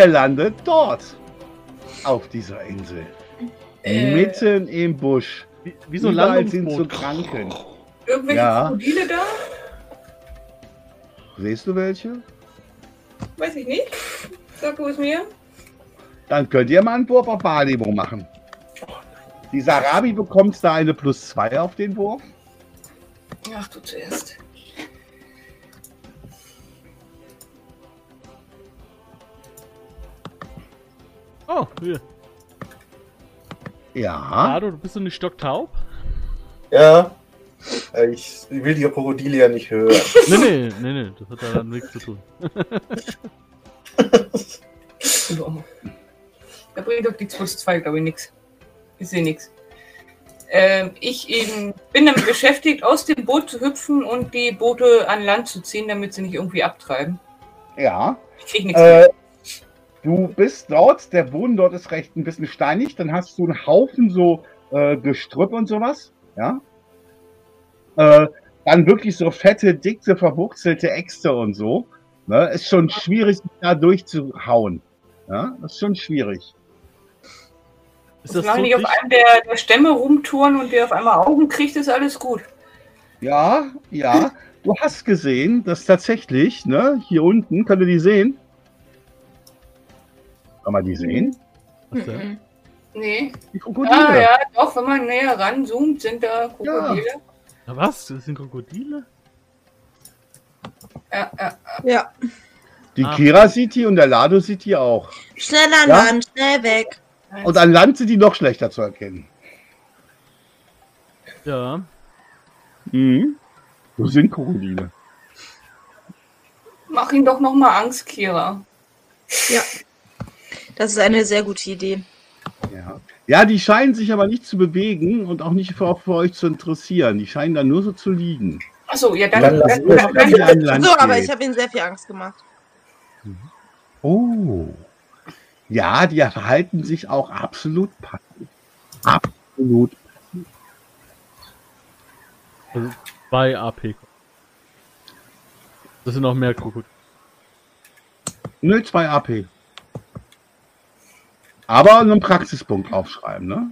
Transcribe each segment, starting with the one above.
Ihr landet dort. Auf dieser Insel. Äh. Mitten im Busch. Wie, wie so Überall sind so. Kranken. Irgendwelche Ja. Krokodile da? Siehst du welche? Weiß ich nicht. Sag du es mir. Dann könnt ihr mal einen Wurf auf Wahrnehmung machen. Die Sarabi bekommt da eine plus 2 auf den Wurf. Ach, du zuerst. Oh, hier. Ja. Ado, du bist doch nicht stocktaub? Ja. Äh, Ich will die Krokodile ja nicht hören. Nee, nee, nee, nee, das hat da nichts zu tun. Da bringt doch die plus 2, glaube ich, nichts. Ich sehe nichts. Ähm, ich eben bin damit beschäftigt, aus dem Boot zu hüpfen und die Boote an Land zu ziehen, damit sie nicht irgendwie abtreiben. Ja. Ich krieg nichts Äh, mehr. Du bist dort, der Boden dort ist recht ein bisschen steinig, dann hast du einen Haufen so äh, Gestrüpp und sowas, ja. Äh, dann wirklich so fette, dicke, verwurzelte Äxte und so. Ne? Ist schon schwierig, sich da durchzuhauen. Ja, das ist schon schwierig. Ist das Solange so ich auf einem der, der Stämme rumtouren und der auf einmal Augen kriegt, ist alles gut. Ja, ja. Du hast gesehen, dass tatsächlich, ne, hier unten, könnt ihr die sehen? Kann man die sehen? Was denn? Mhm. Nee. Die Krokodile. Ah, ja, doch, wenn man näher ranzoomt, sind da Krokodile. Na was? Das sind Krokodile? Ja, ja. Ja. Die Ah. Kira sieht die und der Lado sieht die auch. Schnell an Ja? Land, schnell weg. Und an Land sind die noch schlechter zu erkennen. Ja. Mhm. So sind Krokodile. Mach ihn doch noch mal Angst, Kira. Ja. Das ist eine sehr gute Idee. Ja. ja, die scheinen sich aber nicht zu bewegen und auch nicht für, auch für euch zu interessieren. Die scheinen da nur so zu liegen. Achso, ja, dann. Dann dann, dann, dann, an Land So, aber ich habe ihnen sehr viel Angst gemacht. Oh. Ja, die verhalten sich auch absolut passiv. Absolut. Also zwei AP. Das sind noch mehr Krokodile. Nö, 2 AP. Aber einen Praxispunkt aufschreiben, ne?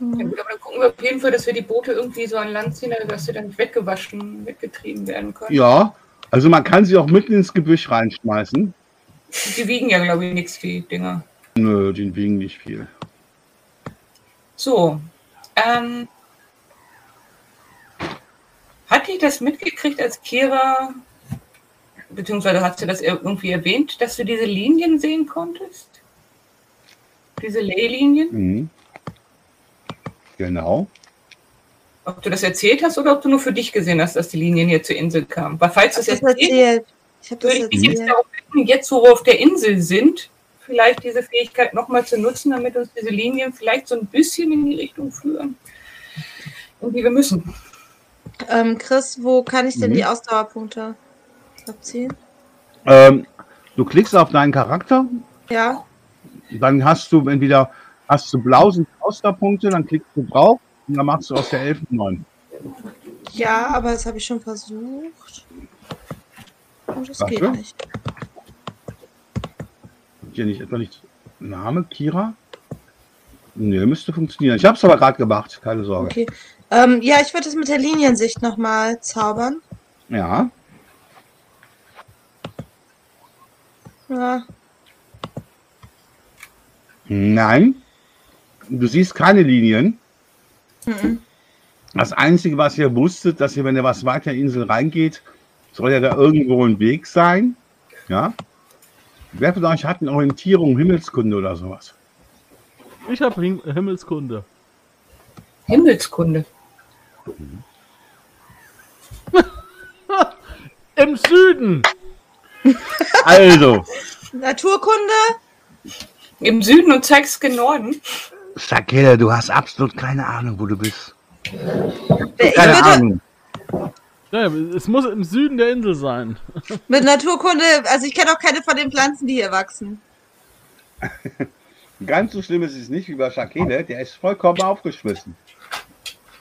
ja, gut, aber dann gucken wir auf jeden Fall, dass wir die Boote irgendwie so an Land ziehen, dass sie dann nicht weggewaschen, weggetrieben werden können. Ja. Also man kann sie auch mitten ins Gebüsch reinschmeißen. Die wiegen ja, glaube ich, nichts, die Dinger. Nö, die wiegen nicht viel. So. Ähm, hatte ich das mitgekriegt, als Kira, beziehungsweise hast du das irgendwie erwähnt, dass du diese Linien sehen konntest? Diese Leylinien? Mhm. Genau. Ob du das erzählt hast oder ob du nur für dich gesehen hast, dass die Linien hier zur Insel kamen. Weil falls du Ich es habe das erzählt, erzählt. Ich habe das würde ich dich jetzt darauf bitten, jetzt wo wir auf der Insel sind, vielleicht diese Fähigkeit nochmal zu nutzen, damit uns diese Linien vielleicht so ein bisschen in die Richtung führen. in die wir müssen. Ähm, Chris, wo kann ich denn Mhm. die Ausdauerpunkte abziehen? Ähm, du klickst auf deinen Charakter, Ja. Dann hast du entweder hast du blau sind Ausdauerpunkte, dann klickst du drauf und dann machst du aus der 11 9. Ja, aber das habe ich schon versucht. Oh, das geht Warte. nicht. Hier nicht etwa nicht Name Kira? Nee, müsste funktionieren. Ich habe es aber gerade gemacht, keine Sorge. Okay. Ähm, ja, ich würde es mit der Liniensicht nochmal zaubern. Ja, Ja. Nein. Du siehst keine Linien. Mhm. Das Einzige, was ihr wusstet, dass ihr, wenn ihr was weiter in die Insel reingeht, soll ja da irgendwo ein Weg sein. Ja. Wer von euch hat eine Orientierung, Himmelskunde oder sowas? Ich habe Himmelskunde. Himmelskunde. Im Süden! Also, Naturkunde? Im Süden und zeigst gen Norden. Shakira, du hast absolut keine Ahnung, wo du bist. Ich Keine würde Ahnung. Ja, es muss im Süden der Insel sein. mit Naturkunde, also ich kenne auch keine von den Pflanzen, die hier wachsen. Ganz so schlimm ist es nicht wie bei Shakele, der ist vollkommen aufgeschmissen.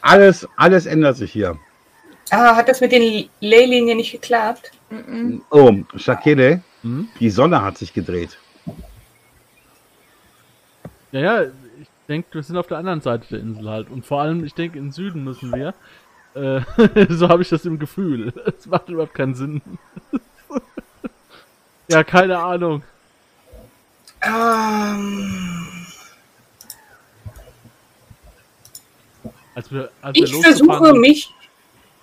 Alles, alles ändert sich hier. Ah, hat das mit den Leylinien nicht geklappt? Mhm. Oh, Shakele, Hm? die Sonne hat sich gedreht. Ja, ja, ich denke, wir sind auf der anderen Seite der Insel halt. Und vor allem, ich denke, im Süden müssen wir. Äh, so habe ich das im Gefühl. Es macht überhaupt keinen Sinn. ja, keine Ahnung. Ähm, Als wir, als wir ich losgefahren versuche mich.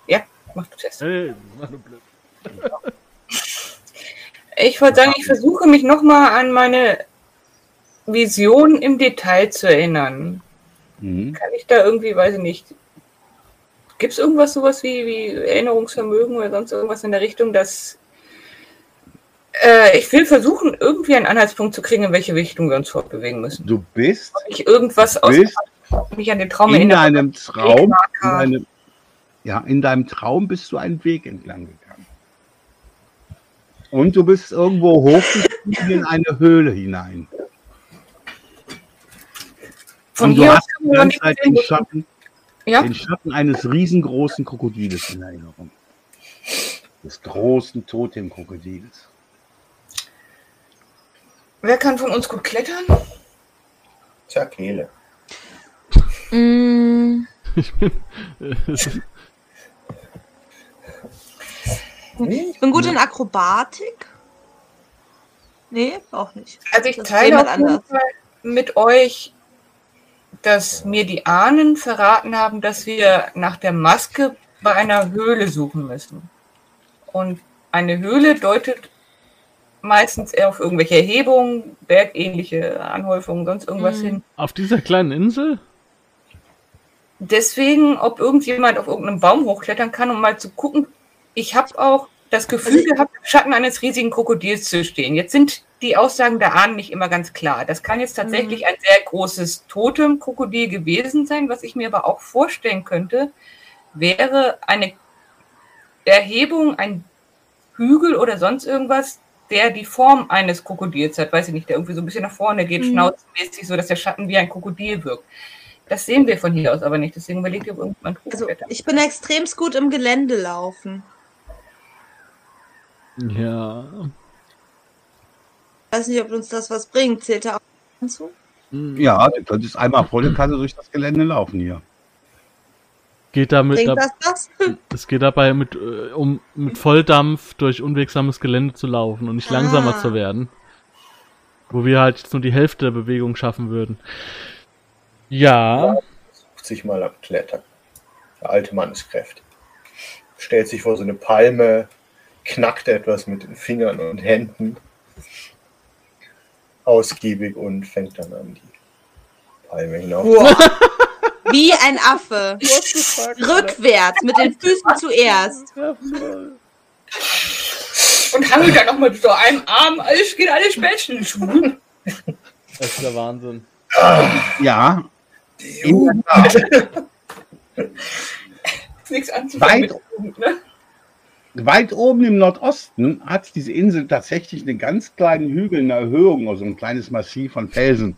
Ja, mach du zuerst. Ey, mach nur blöd. Ich wollte sagen, ich versuche mich nochmal an meine Vision im Detail zu erinnern. Mhm. Kann ich da irgendwie, weiß ich nicht. Gibt es irgendwas sowas wie, wie Erinnerungsvermögen oder sonst irgendwas in der Richtung, dass äh, ich will versuchen, irgendwie einen Anhaltspunkt zu kriegen, in welche Richtung wir uns fortbewegen müssen. Du bist, Ob ich irgendwas aus bist mich an den Traum in erinnere. deinem Traum, in deinem, ja, in deinem Traum bist du einen Weg entlang gegangen. Und du bist irgendwo hochgestiegen in eine Höhle hinein. Von Und du hast die ganze Zeit den Schatten, Ja, den Schatten eines riesengroßen Krokodiles in Erinnerung. Des großen Totemkrokodils. wer kann von uns gut klettern? Tja, Kehle. Mm, Ich bin, es ist- ich bin gut in Akrobatik. Nee, auch nicht. Also ich Das teile auf jeden. Fall mit euch, dass mir die Ahnen verraten haben, dass wir nach der Maske bei einer Höhle suchen müssen. Und eine Höhle deutet meistens eher auf irgendwelche Erhebungen, bergähnliche Anhäufungen, sonst irgendwas Mhm. hin. auf dieser kleinen Insel? Deswegen, ob irgendjemand auf irgendeinem Baum hochklettern kann, um mal zu gucken. Ich habe auch das Gefühl Also ich- gehabt, im Schatten eines riesigen Krokodils zu stehen. Jetzt sind die Aussagen der Ahnen nicht immer ganz klar. Das kann jetzt tatsächlich ein sehr großes Totem-Krokodil gewesen sein. Was ich mir aber auch vorstellen könnte, wäre eine Erhebung, ein Hügel oder sonst irgendwas, der die Form eines Krokodils hat. Weiß ich nicht, der irgendwie so ein bisschen nach vorne geht, Mhm. schnauzenmäßig, so dass der Schatten wie ein Krokodil wirkt. Das sehen wir von hier aus aber nicht. Deswegen überlegt ihr, ob irgendjemand Also ich bin extremst gut im Gelände laufen. Ja. Weiß nicht, ob uns das was bringt. Zählt da auch hinzu? Hm. Ja, du könntest einmal volle Kanne durch das Gelände laufen hier. Geht damit, Bringt das das? es geht dabei mit, äh, um mit Volldampf durch unwegsames Gelände zu laufen und nicht langsamer Ah. zu werden. Wo wir halt jetzt nur die Hälfte der Bewegung schaffen würden. Ja, Sucht sich mal am Klettern. Der alte Mann ist kräftig. Stellt sich vor so eine Palme, knackt etwas mit den Fingern und Händen. Ausgiebig und fängt dann an, die Palme hinauf. Wie ein Affe. Rückwärts, mit den Füßen zuerst. Und hangelt dann nochmal so einem Arm, alles geht alles Spätzchen. das ist der Wahnsinn. Ja, nichts anzufangen Weit- mit ne? Weit oben im Nordosten hat diese Insel tatsächlich einen ganz kleinen Hügel, eine Erhöhung, also ein kleines Massiv von Felsen.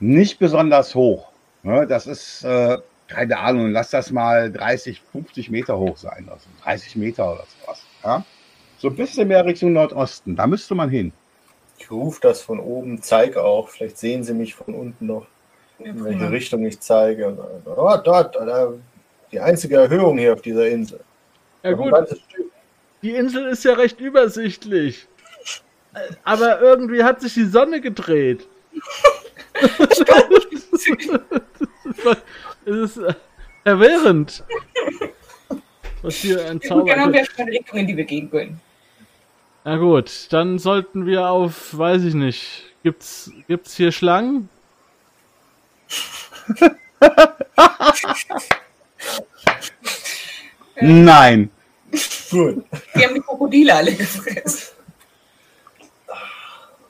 Nicht besonders hoch. Ne, Das ist, äh, keine Ahnung, lass das mal 30, 50 Meter hoch sein. Also 30 Meter oder sowas. Ja? So ein bisschen mehr Richtung Nordosten. Da müsste man hin. Ich rufe das von oben, zeige auch. Vielleicht sehen sie mich von unten noch, in welche. Richtung ich zeige. Oh, dort, die einzige Erhöhung hier auf dieser Insel. Ja gut, die Insel ist ja recht übersichtlich. Aber irgendwie hat sich die Sonne gedreht. Es ist äh, verwirrend. Was hier ein Ja, gut, dann haben Zauber. wir schon Richtungen, in die wir gehen können. Na gut, dann sollten wir auf, weiß ich nicht. Gibt's, gibt's hier Schlangen? Nein. Gut. Wir haben die Krokodile alle gefressen.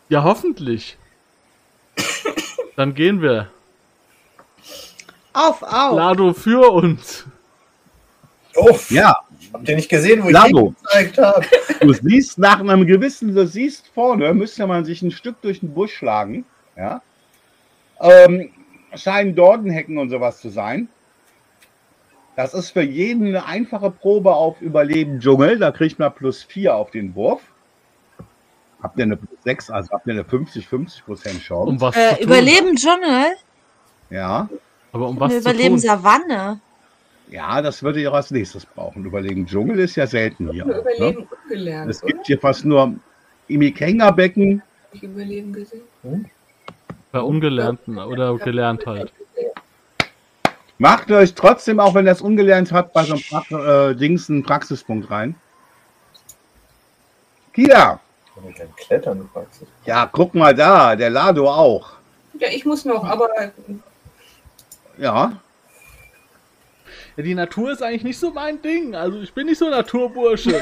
Ja, hoffentlich. Dann gehen wir. Auf, auf. Lado für uns. Oh, Ja, habt ihr nicht gesehen, wo ich Labo. gezeigt habe? du siehst nach einem gewissen, du siehst vorne, müsste man sich ein Stück durch den Busch schlagen. Ja. Ähm, scheinen Dornenhecken und sowas zu sein. Das ist für jeden eine einfache Probe auf Überleben Dschungel. Da kriegt man plus 4 auf den Wurf. Habt ihr eine plus 6, also habt ihr eine 50-50% Chance. Um was Äh, überleben Dschungel? Ja. Aber um was Wir zu überleben tun? Savanne. ja, das würde ich auch als nächstes brauchen. Überleben Dschungel ist ja selten hier. Ne? überleben ungelernt, Es oder? gibt hier fast nur Imikenga-Becken. Überleben gesehen? Bei Ungelernten oder gelernt halt. Macht euch trotzdem, auch wenn ihr das ungelernt habt, bei so einem pra äh, Dings einen Praxispunkt rein. Kida, Wenn ich dann klettern Praxis. ja, guck mal da, der Lado auch. Ja, ich muss noch, aber Ja, Ja, die Natur ist eigentlich nicht so mein Ding. Also ich bin nicht so ein Naturbursche.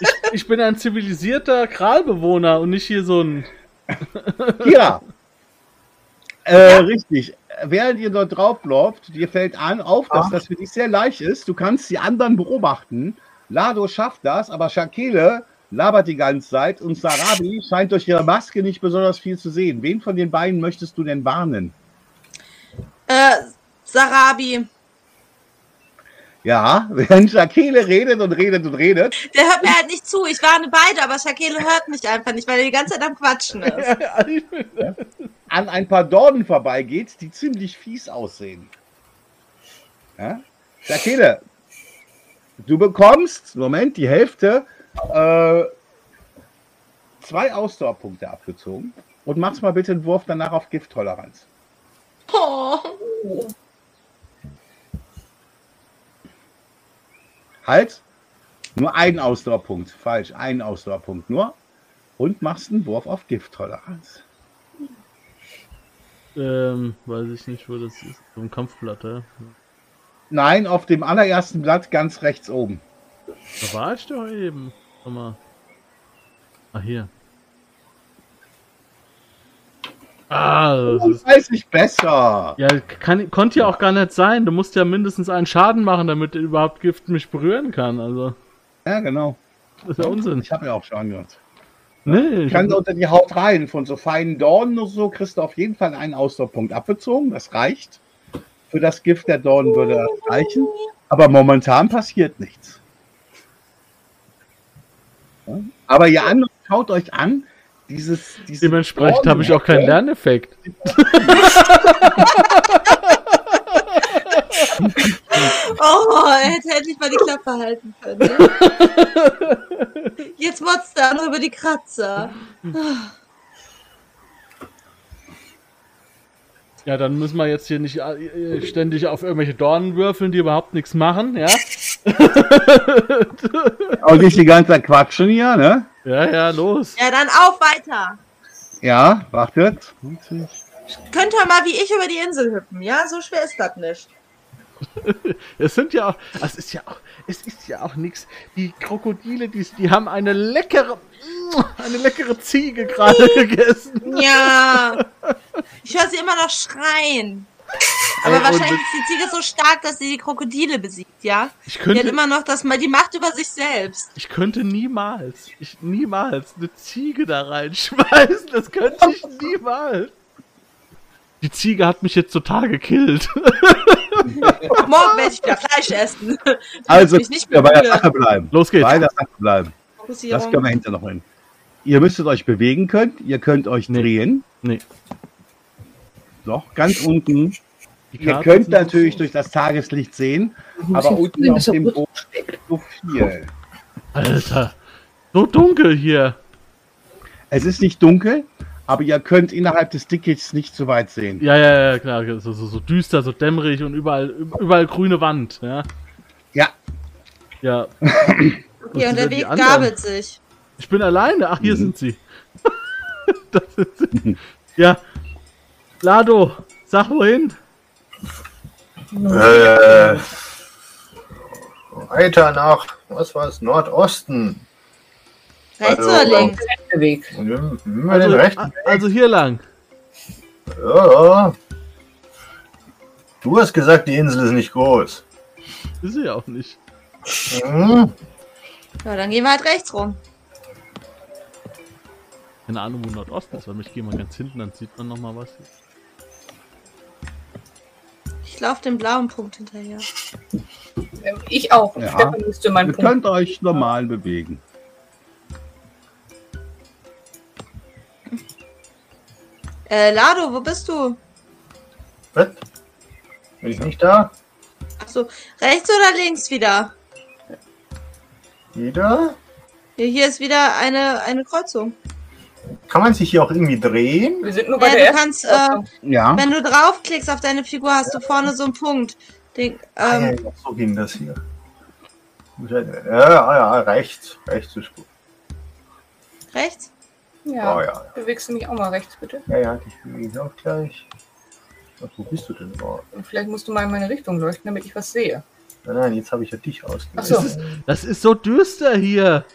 ich, ich bin ein zivilisierter Kralbewohner und nicht hier so ein. Kira. Äh, Richtig. Während ihr dort drauf läuft, dir fällt an, auf, dass das für dich sehr leicht ist. Du kannst die anderen beobachten. Lado schafft das, aber Shakele labert die ganze Zeit und Sarabi scheint durch ihre Maske nicht besonders viel zu sehen. Wen von den beiden möchtest du denn warnen? Äh, Sarabi. Ja, wenn Shakele redet und redet und redet, Der hört mir halt nicht zu. Ich warne beide, aber Shakele hört mich einfach nicht, weil er die ganze Zeit am Quatschen ist. an ein paar Dornen vorbeigeht, die ziemlich fies aussehen. Ja? Shakele, du bekommst, Moment, die Hälfte, äh, zwei Ausdauerpunkte abgezogen und machst mal bitte einen Wurf danach auf Gifttoleranz. Oh. Halt, nur einen Ausdauerpunkt, falsch, einen Ausdauerpunkt nur und machst einen Wurf auf Gifttoleranz. ähm, weiß ich nicht, wo das ist. So ein Kampfblatt, ja. Nein, auf dem allerersten Blatt ganz rechts oben. Da war ich doch eben. Guck mal. Ah, hier. Ah, das ist. Weiß ich besser. Ja, kann, konnte ja auch gar nicht sein. Du musst ja mindestens einen Schaden machen, damit überhaupt Gift mich berühren kann. Also, Ja, genau. das ist ja Unsinn. Ich habe ja auch schon gehört. Nee, ich kann so unter die Haut rein. Von so feinen Dornen oder so kriegst du auf jeden Fall einen Ausdauerpunkt abgezogen. Das reicht. Für das Gift der Dornen würde das reichen. Aber momentan passiert nichts. Aber ihr anderen schaut euch an, dieses, dieses dementsprechend habe ich auch keinen. Lerneffekt. Oh, er hätte endlich mal die Klappe halten können. Ne? Jetzt motzt er noch über die Kratzer. Ja, dann müssen wir jetzt hier nicht äh, ständig auf irgendwelche Dornen würfeln, die überhaupt nichts machen, ja? Auch nicht die ganze Zeit quatschen hier, ne? Ja, ja, los. Ja, dann auf weiter. Ja, wartet. Könnt ihr mal wie ich über die Insel hüpfen, ja? So schwer ist das nicht. Es sind ja auch, es ist ja auch, es ist ja auch nichts. Die Krokodile, die, die haben eine leckere, eine leckere Ziege gerade gegessen. Ja. Ich höre sie immer noch schreien. Aber Ey, und wahrscheinlich ist die Ziege so stark, dass sie die Krokodile besiegt, ja? Ich Die hat könnte, immer noch das, die Macht über sich selbst. ich könnte niemals, ich niemals eine Ziege da reinschmeißen. Das könnte ich niemals. Die Ziege hat mich jetzt total gekillt. Morgen werde ich wieder Fleisch essen. Also, nicht ja, bei der mehr Sache bleiben. Los geht's. Bei der Sache bleiben. Das können wir hinterher noch hin. Ihr müsstet euch bewegen können, ihr könnt euch drehen. Nee. Doch, ganz unten. Die Ihr könnt sind natürlich durch das Tageslicht sehen, Muss aber unten auf dem Boot steht so viel. Alter. So dunkel hier. Es ist nicht dunkel, aber ihr könnt innerhalb des Dickichts nicht so weit sehen. Ja, ja, ja, klar. So, so, so düster, so dämmerig und überall, überall grüne Wand, ja. Ja, Ja. Okay, und der sind Weg anderen? gabelt sich. Ich bin alleine. Ach, hier Mhm. sind sie. das ist, ja. Lado, sag wohin. Äh, weiter nach, was war es, Nordosten. Rechts Also, oder links? Weg. Wir wir Also, also hier lang. Ja, ja. Du hast gesagt, die Insel ist nicht groß. Ist sie ja auch nicht. Hm? Ja, dann gehen wir halt rechts rum. Keine Ahnung, wo Nordosten ist, weil ich gehe mal ganz hinten, dann sieht man noch mal was. Ich laufe dem blauen Punkt hinterher. Ähm, Ich auch. Ja. Stefan müsste meinen ihr Punkt. könnt euch normal bewegen. Äh, Lado, wo bist du? Was? Bin ich nicht da? Achso, rechts oder links wieder? Wieder? Hier, hier ist wieder eine, eine Kreuzung. Kann man sich hier auch irgendwie drehen? Wir sind nur bei Ja, der du kannst, äh, Ja, wenn du draufklickst auf deine Figur, hast du vorne so einen Punkt. Den, Ah, ja, ähm, ja, so ging das hier. Ja, ja, ja, rechts. Rechts ist gut. rechts? ja. Oh ja. Bewegst du mich auch mal rechts, bitte? Ja, ja, dich bewege ich auch gleich. Ach, wo bist du denn überhaupt? Und vielleicht musst du mal in meine Richtung leuchten, damit ich was sehe. Nein, nein, jetzt habe ich ja dich ausgewählt. Achso. Das ist, das ist so düster hier.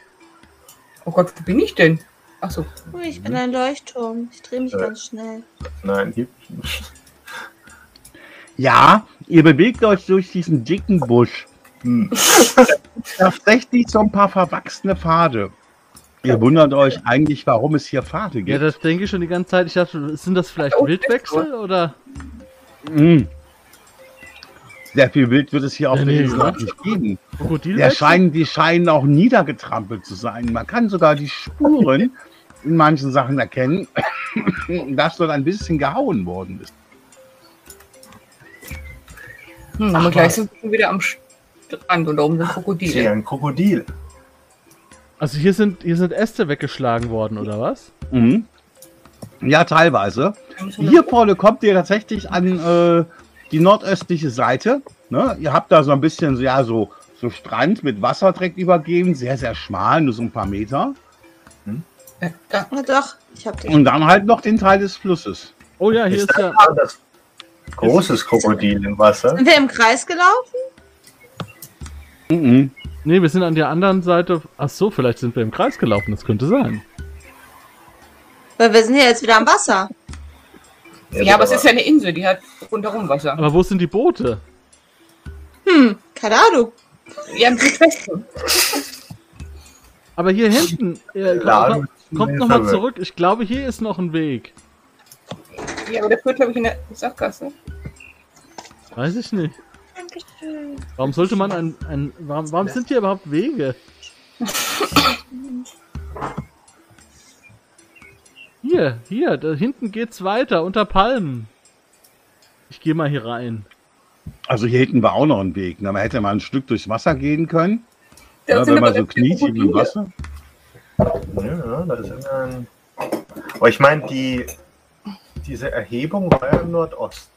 Oh Gott, wo bin ich denn? Achso. Ich bin ein Leuchtturm. Ich drehe mich Äh. ganz schnell. Nein, hier. ja, ihr bewegt euch durch diesen dicken Busch. Hm. Tatsächlich so ein paar verwachsene Pfade. Ihr wundert euch eigentlich, warum es hier Pfade Ja, gibt. das denke ich schon die ganze Zeit. Ich dachte, sind das vielleicht Oh, Wildwechsel oder? Mm. Sehr viel Wild wird es hier auf Ja, der nee, Insel ne? auch nicht geben. Der scheinen, die scheinen auch niedergetrampelt zu sein. Man kann sogar die Spuren in manchen Sachen erkennen, dass dort ein bisschen gehauen worden ist. Hm, aber gleich sind wir wieder am Strand und da oben sind Krokodile. ein Krokodil. Also hier sind, hier sind Äste weggeschlagen worden, oder was? Mhm. Ja, teilweise. Hier vorne kommt ihr tatsächlich an äh, die nordöstliche Seite. Ne? Ihr habt da so ein bisschen so, ja, so, so Strand mit Wasser direkt übergeben, sehr, sehr schmal, nur so ein paar Meter. Äh, da. Oh, doch, ich hab den. Und dann halt noch den Teil des Flusses. Oh ja, hier Ist ist ja. das großes Krokodil im Wasser? Sind wir im Kreis gelaufen? Mhm. Nee, wir sind an der anderen Seite. Ach so, vielleicht sind wir im Kreis gelaufen. Das könnte sein. Weil wir sind hier jetzt wieder am Wasser. Ja, aber es ist ja eine Insel, die hat rundherum Wasser. Aber wo sind die Boote? Hm, keine Ahnung. Ja, im Südwesten. Aber hier hinten. Äh, kommt kommt nochmal zurück. Ich glaube, hier ist noch ein Weg. Ja, aber der führt, glaube ich, in der Sackgasse. Weiß ich nicht. Dankeschön. Warum sollte man ein. ein warum, warum sind hier überhaupt Wege? Hier, hier, da hinten geht's weiter, unter Palmen. Ich gehe mal hier rein. Also hier hinten war auch noch ein Weg. Ne? Man hätte mal ein Stück durchs Wasser gehen können. Da Ja, sind wenn man so knietief im. Wasser. Ja, da ist ein. Aber ich meine, die, diese Erhebung war ja im Nordosten.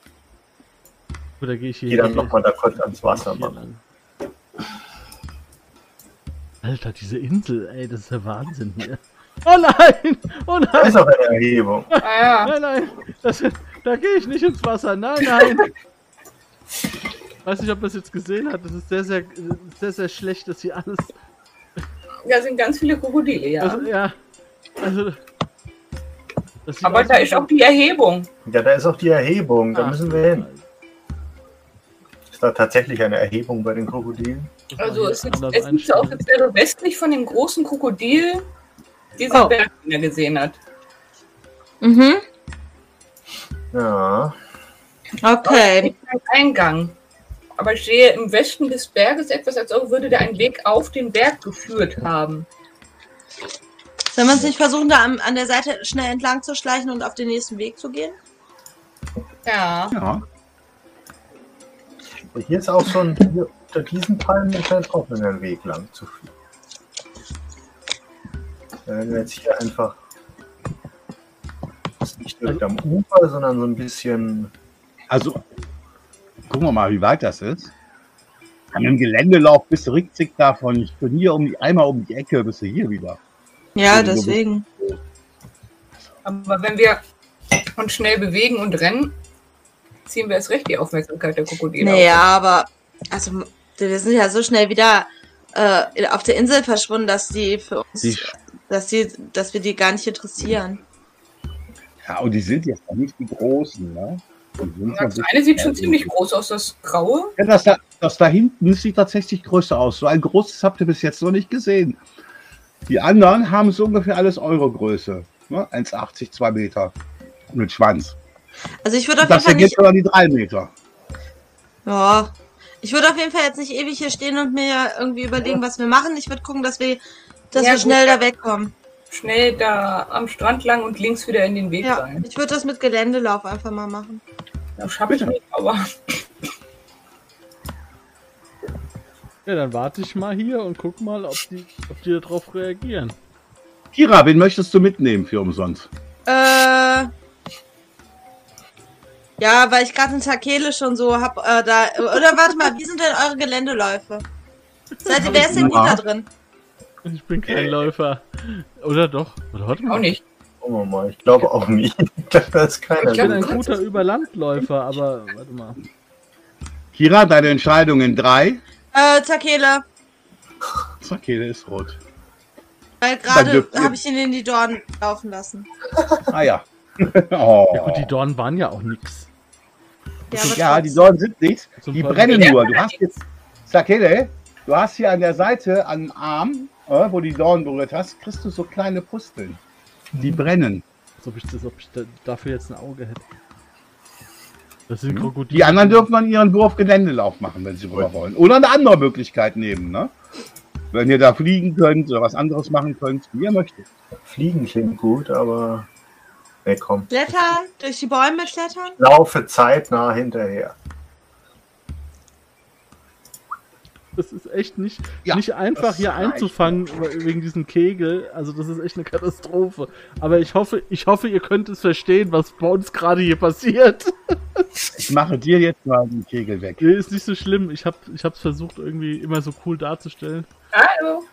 Da gehe ich hier, Geh dann nochmal da kurz ans Wasser. Mann. Alter, diese Insel, ey, das ist der Wahnsinn hier. Oh nein! Oh Da nein! ist auch eine Erhebung. Ah, ja. Nein, nein! Das, da gehe ich nicht ins Wasser. Nein, nein! Weiß nicht, ob man es jetzt gesehen hat. Das ist sehr, sehr, sehr, sehr schlecht, dass hier alles. Da sind ganz viele Krokodile, ja. Also, ja. Also. aber da ist auch die Erhebung. Ja, da ist auch die Erhebung. Da Ah. müssen wir hin. Ist da tatsächlich eine Erhebung bei den Krokodilen? Also es anders es einstellen. als wäre westlich von dem großen Krokodil dieser Oh. Berg, den er gesehen hat. Mhm. Ja. Okay. Nicht ein Eingang. Aber ich sehe im Westen des Berges etwas, als ob würde der einen Weg auf den Berg geführt haben. Sollen wir uns nicht versuchen, da an, an der Seite schnell entlang zu schleichen und auf den nächsten Weg zu gehen? Ja. Ja. Hier ist auch so ein, hier unter diesen Palmen ist halt auch ein Weg lang zu führen. Wenn wir jetzt hier einfach das ist nicht direkt am Ufer, sondern so ein bisschen Also, gucken wir mal, wie weit das ist. An einem Geländelauf bist du richtig davon. Von hier um die, einmal um die Ecke bist du hier wieder. Ja, deswegen. Aber wenn wir uns schnell bewegen und rennen, ziehen wir erst recht die Aufmerksamkeit der Krokodile Naja, aber also wir sind ja so schnell wieder äh, auf der Insel verschwunden, dass die für uns, Die, dass die, dass wir die gar nicht interessieren. ja, und die sind jetzt nicht die großen, ne? Das eine sieht schon ziemlich groß aus, das graue. Ja, das da, das da hinten sieht tatsächlich größer aus. So ein großes habt ihr bis jetzt noch nicht gesehen. Die anderen haben so ungefähr alles eure Größe. Ne? 1,80, 2 Meter. Mit Schwanz. Also ich würde auf jeden Das Fall hier geht sogar die 3 Meter. Ja. Ich würde auf jeden Fall jetzt nicht ewig hier stehen und mir irgendwie überlegen, was wir machen. Ich würde gucken, dass wir, dass Ja, wir gut. schnell da wegkommen. Schnell da am Strand lang und links wieder in den Weg Ja, rein. ich würde das mit Geländelauf einfach mal machen. Das schaffe ich nicht, aber Ja, dann warte ich mal hier und guck mal, ob die, ob die darauf reagieren. Kira, wen möchtest du mitnehmen für umsonst? Äh. Ja, weil ich gerade in Takele schon so hab, äh, da. Oder warte mal, wie sind denn eure Geländeläufe? Seid ihr, wer ist denn gut da drin? Ich bin kein Läufer. Oder doch? Oder warte mal. auch nicht. Gucken wir mal. Ich glaube auch nicht. da ist keiner. Ich bin ein guter Überlandläufer, aber warte mal. Kira, deine Entscheidung in 3. Äh, Takele. Der ist rot. Weil gerade habe ich ihn in die Dornen laufen lassen. Ah ja. oh. Ja gut, die Dornen waren ja auch nix. Ja, Ja, die. Dornen sind nichts. Die brennen nur. Du hast jetzt, Sakele, du hast hier an der Seite, am Arm, äh, wo die Dornen berührt hast, kriegst du so kleine Pusteln. Die brennen. Als ob ich, das, ob ich da, dafür jetzt ein Auge hätte. Das sind Mhm. Krokodile. Die anderen dürfen dann ihren Wurf Geländelauf machen, wenn sie rüber wollen. Oder eine andere Möglichkeit nehmen, ne? Wenn ihr da fliegen könnt oder was anderes machen könnt, wie ihr möchtet. Fliegen klingt gut, aber wegkommen. Klettern, durch die Bäume klettern. Laufe zeitnah hinterher. Das ist echt nicht, Ja, nicht einfach hier reicht. einzufangen wegen diesem Kegel. Also das ist echt eine Katastrophe. Aber ich hoffe, ich hoffe, ihr könnt es verstehen, was bei uns gerade hier passiert. Ich mache dir jetzt mal den Kegel weg. Nee, ist nicht so schlimm. Ich habe ich hab's versucht, irgendwie immer so cool darzustellen. Hallo.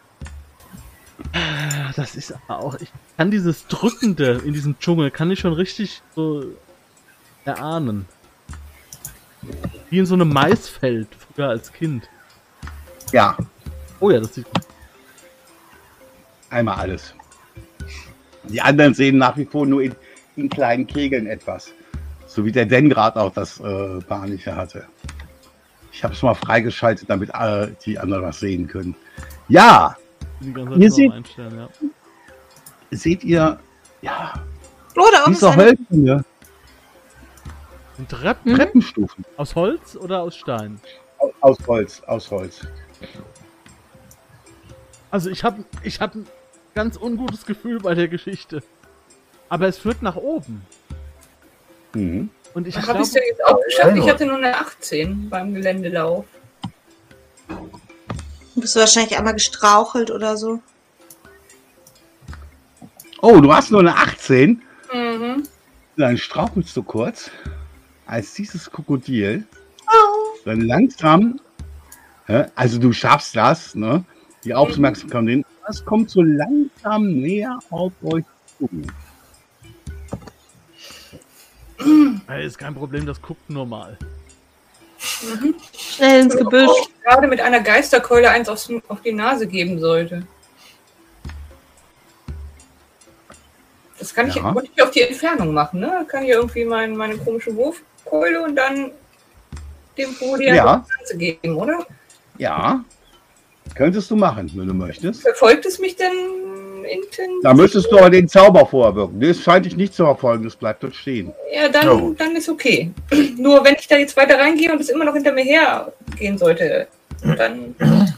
Ah, Das ist auch. Ich kann dieses Drückende in diesem Dschungel, kann ich schon richtig so erahnen. Wie in so einem Maisfeld, früher als Kind. Ja, Oh ja, das sieht gut. einmal alles. Die anderen sehen nach wie vor nur in, in kleinen Kegeln etwas. So wie der Den gerade auch das äh, Panische hatte. Ich habe es mal freigeschaltet, damit äh, die anderen was sehen können. Ja, Ihr seht- ja. seht ihr, ja, Oh, da oben ist diese Und Treppen Mhm. Treppenstufen. aus Holz oder aus Stein? Au- Aus Holz, aus Holz. Also ich habe ich hab ein ganz ungutes Gefühl bei der Geschichte. Aber es führt nach oben. Mhm. Und ich Habe es ja jetzt auch geschafft? Ich hatte nur eine 18 beim Geländelauf. Bist du wahrscheinlich einmal gestrauchelt oder so. Oh, du hast nur eine 18. Mhm. Dann strauchelst du kurz, als dieses Krokodil Oh. dann langsam, also du schaffst das, ne? Die Aufmerksamkeit, das kommt so langsam näher auf euch zu. Ey, ist kein Problem, das guckt nur mal. Schnell ins Gebüsch. Ich gerade mit einer Geisterkeule eins aufs, auf die Nase geben sollte. Das kann ich Ja. nicht auf die Entfernung machen, ne? Kann ich irgendwie mein, meine komische Wurfkeule und dann dem Podium Ja. zu geben, oder? Ja. Könntest du machen, wenn du möchtest. Verfolgt es mich denn intensiv? Da müsstest du aber den Zauber vorwirken. Das scheint dich nicht zu verfolgen, das bleibt dort stehen. Ja, dann, Oh. dann ist okay. Nur wenn ich da jetzt weiter reingehe und es immer noch hinter mir hergehen sollte, dann.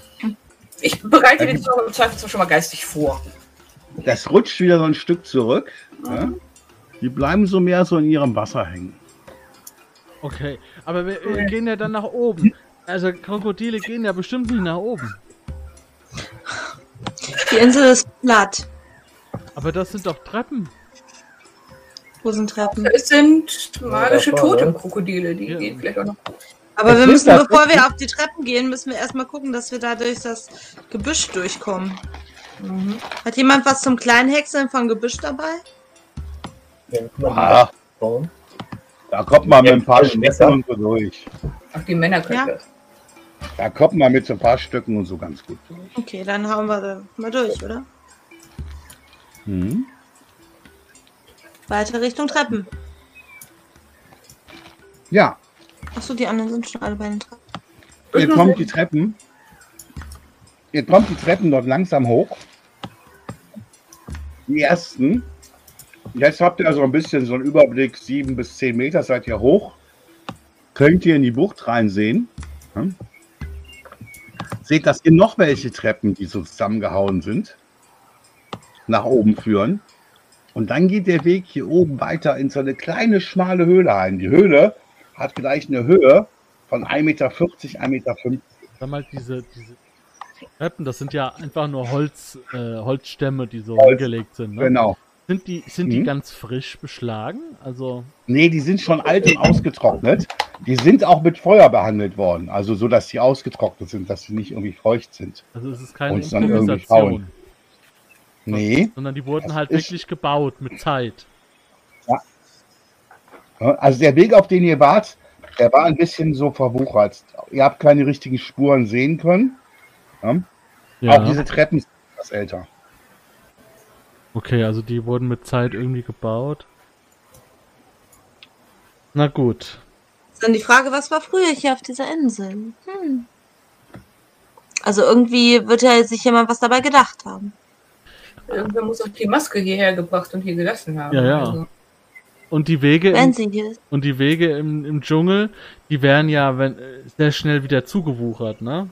Ich bereite den Zauber im Zweifelsfall schon mal geistig vor. Das rutscht wieder so ein Stück zurück. Ja? Die bleiben so mehr so in ihrem Wasser hängen. Okay, aber wir, wir gehen ja dann nach oben. Also Krokodile gehen ja bestimmt nicht nach oben. Die Insel ist platt. Aber das sind doch Treppen. Wo sind Treppen? Es sind magische Ja? Totemkrokodile, die Ja. gehen vielleicht auch noch. Aber wir müssen, bevor wir auf die Treppen gehen, müssen wir erstmal gucken, dass wir da durch das Gebüsch durchkommen. Mhm. Hat jemand was zum kleinen Häckseln von Gebüsch dabei? Man Ah, da kommt man mit ein paar Ja, Messer. und so durch. Ach, die Männer können Ja. das. Da kommt man mit so ein paar Stücken und so ganz gut. Okay, dann hauen wir da mal durch, oder? Mhm. Weiter Richtung Treppen. Ja, Achso, die anderen sind schon alle bei den Treppen. ihr kommt die Treppen. Ihr kommt die Treppen dort langsam hoch. Die ersten. Jetzt habt ihr also ein bisschen so einen Überblick, sieben bis zehn Meter seid ihr hoch. Könnt ihr in die Bucht reinsehen. Hm? Seht, dass hier noch welche Treppen, die so zusammengehauen sind, nach oben führen. Und dann geht der Weg hier oben weiter in so eine kleine, schmale Höhle ein. Die Höhle hat gleich eine Höhe von 1,40 Meter, 1,50 Meter. Sag mal, diese, diese Treppen, das sind ja einfach nur Holz, äh, Holzstämme, die so Holz, hingelegt sind. Ne? Genau. Sind die, sind die Mhm. ganz frisch beschlagen? Also, Nee, die sind schon alt und ausgetrocknet. Die sind auch mit Feuer behandelt worden. Also so, dass sie ausgetrocknet sind, dass sie nicht irgendwie feucht sind. also es ist keine Und dann irgendwie schauen. Nee. sondern die wurden halt wirklich gebaut mit Zeit. Also der Weg, auf den ihr wart, der war ein bisschen so verwuchert. Ihr habt keine richtigen Spuren sehen können. Ja? Auch diese Treppen sind etwas älter. Okay, also die wurden mit Zeit irgendwie gebaut. Na gut. Ist dann die Frage, was war früher hier auf dieser Insel? Hm. Also irgendwie wird ja sich jemand was dabei gedacht haben. Irgendwer muss auch die Maske hierher gebracht und hier gelassen haben. Ja, ja. Also, Und die Wege Wenn im, sie hier ist. und die Wege im, im Dschungel, die werden ja wenn, äh, sehr schnell wieder zugewuchert, ne?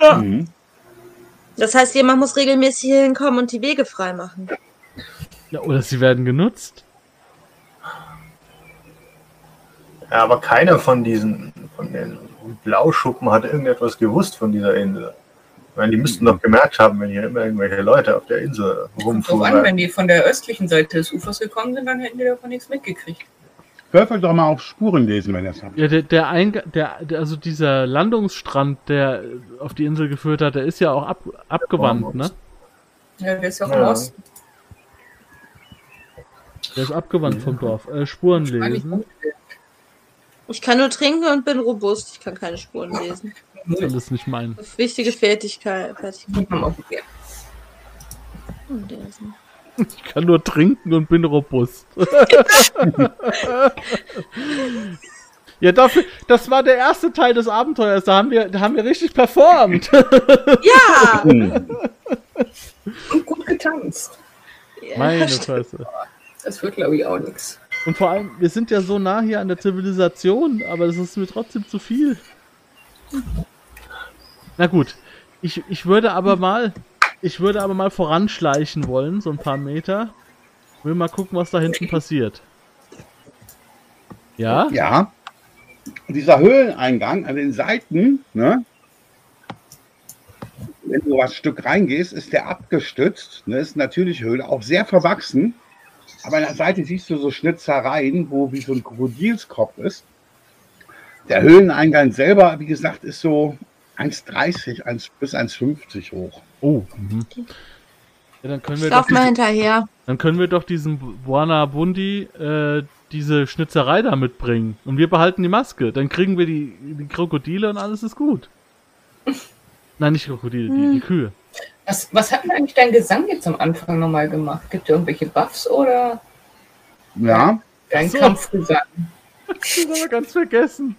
Mhm. Das heißt, jemand muss regelmäßig hier hinkommen und die Wege freimachen. Ja, oder sie werden genutzt. Ja, aber keiner von diesen von den Blauschuppen hat irgendetwas gewusst von dieser Insel. Ich meine, die müssten doch gemerkt haben, wenn hier immer irgendwelche Leute auf der Insel drauf an, rumfuhren. wenn die von der östlichen Seite des Ufers gekommen sind, dann hätten die davon nichts mitgekriegt. Würfelt doch mal auf Spuren lesen, wenn ihr das habt. Ja, der, der Eingang, der, der, also dieser Landungsstrand, der auf die Insel geführt hat, der ist ja auch ab, abgewandt, ne? Ja, der ist ja auch im Ja. Osten. Der ist abgewandt vom Dorf. Äh, Spuren lesen. Ich kann nur trinken und bin robust. Ich kann keine Spuren lesen. Das ist alles nicht mein. Das ist wichtige Fertigkeit. Fertigkeit. Hm, lesen. Ich kann nur trinken und bin robust. ja, dafür, das war der erste Teil des Abenteuers. Da haben wir, da haben wir richtig performt. Ja! Und gut getanzt. Meine Fresse. Das wird, glaube ich, auch nichts. Und vor allem, wir sind ja so nah hier an der Zivilisation, aber das ist mir trotzdem zu viel. Na gut, ich, ich würde aber mal, ich würde aber mal voranschleichen wollen, so ein paar Meter. Will mal gucken, was da hinten passiert. Ja? Ja. Dieser Höhleneingang an den Seiten, ne? Wenn du was Stück reingehst, ist der abgestützt. Ne? Ist natürlich Höhle, auch sehr verwachsen. Aber an der Seite siehst du so Schnitzereien, wo wie so ein Krokodilskopf ist. Der Höhleneingang selber, wie gesagt, ist so 1,30 1 bis 1,50 hoch. Oh. Mhm. Ja, dann können wir doch mal diese, hinterher. dann können wir doch diesem Buana Bundi äh, diese Schnitzerei da mitbringen. Und wir behalten die Maske. Dann kriegen wir die, die Krokodile und alles ist gut. Nein, nicht Krokodile, die, die Kühe. Was, was hat denn eigentlich dein Gesang jetzt am Anfang nochmal gemacht? Gibt es irgendwelche Buffs oder Ja, dein so. Kampfgesang? Das haben wir ganz vergessen.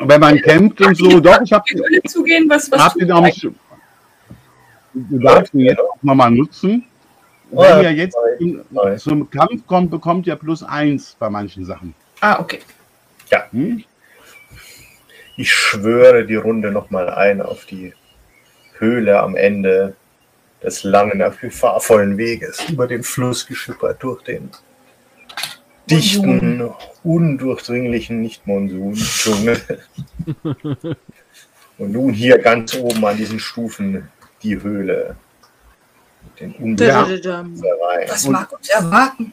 wenn man campt und so, doch, ich habe zugehen, was, was hab den auch. Du darfst ihn jetzt auch nochmal nutzen. Oh, Wenn ja, ihr jetzt zum Kampf kommt, bekommt ihr plus eins bei manchen Sachen. Ah, okay. Hm? Ich schwöre die Runde nochmal ein auf die Höhle am Ende des langen, gefahrvollen Weges über den Fluss geschippert durch den dichten, undurchdringlichen Nicht-Monsun-Dschungel. Und nun hier ganz oben an diesen Stufen die Höhle. Den. Unbereich. Was mag uns erwarten?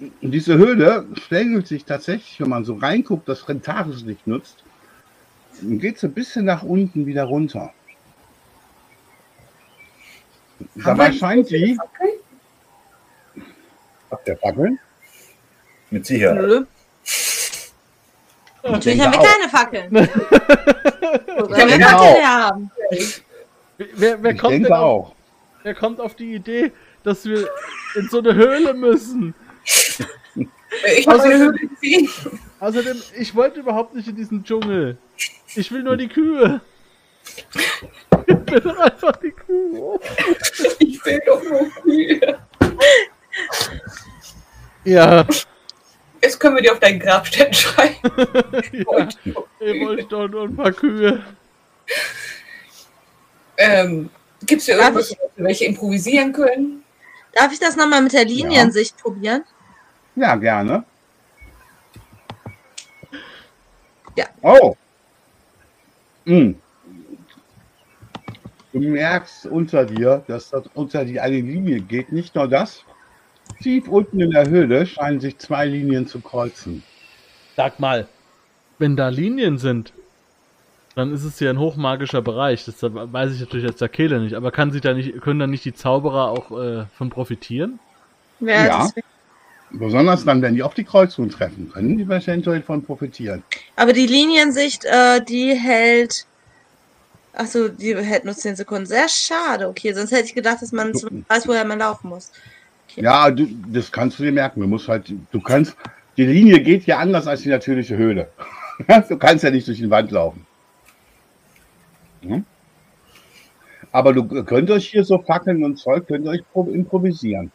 Und diese Höhle schlängelt sich tatsächlich, wenn man so reinguckt, das Rentarislicht nutzt, und geht so ein bisschen nach unten wieder runter. Dabei scheint die, auf der Fackel, Mit Sicherheit. Nö. Natürlich haben wir auch. keine Fackeln. Wo sollen wir Fackeln auch. haben? Wer, wer, ich kommt denke denn auf, auch. wer kommt auf die Idee, dass wir in so eine Höhle müssen? Ich habe eine Höhle gesehen. Außerdem, ich wollte überhaupt nicht in diesen Dschungel. Ich will nur die Kühe. Ich will doch einfach die Kühe. Ich will doch nur Kühe. Ja, Jetzt können wir dir auf deinen Grabstätten schreiben. ja. ihr wollt doch nur ein paar Kühe. Ähm, Gibt es hier wo wir welche improvisieren können? Darf ich das nochmal mit der Liniensicht probieren? Ja, gerne. Ja. Oh. Hm. Du merkst unter dir, dass das unter die eine Linie geht. Nicht nur das. Tief unten in der Höhle scheinen sich zwei Linien zu kreuzen. Sag mal, wenn da Linien sind, dann ist es ja ein hochmagischer Bereich. Das weiß ich natürlich als der Kehle nicht. Aber kann sich da nicht, können da nicht die Zauberer auch äh, von profitieren? Ja. das- Besonders dann, wenn die auf die Kreuzung treffen, können die eventuell von profitieren. Aber die Liniensicht, äh, die hält. Achso, die hält nur 10 Sekunden. Sehr schade. Okay, sonst hätte ich gedacht, dass man zumindest weiß, woher man laufen muss. Ja, du, das kannst du dir merken. Du musst halt, du kannst, die Linie geht ja anders als die natürliche Höhle. du kannst ja nicht durch die Wand laufen. Hm? Aber du könnt euch hier so Fackeln und Zeug, könnt ihr euch pro- improvisieren.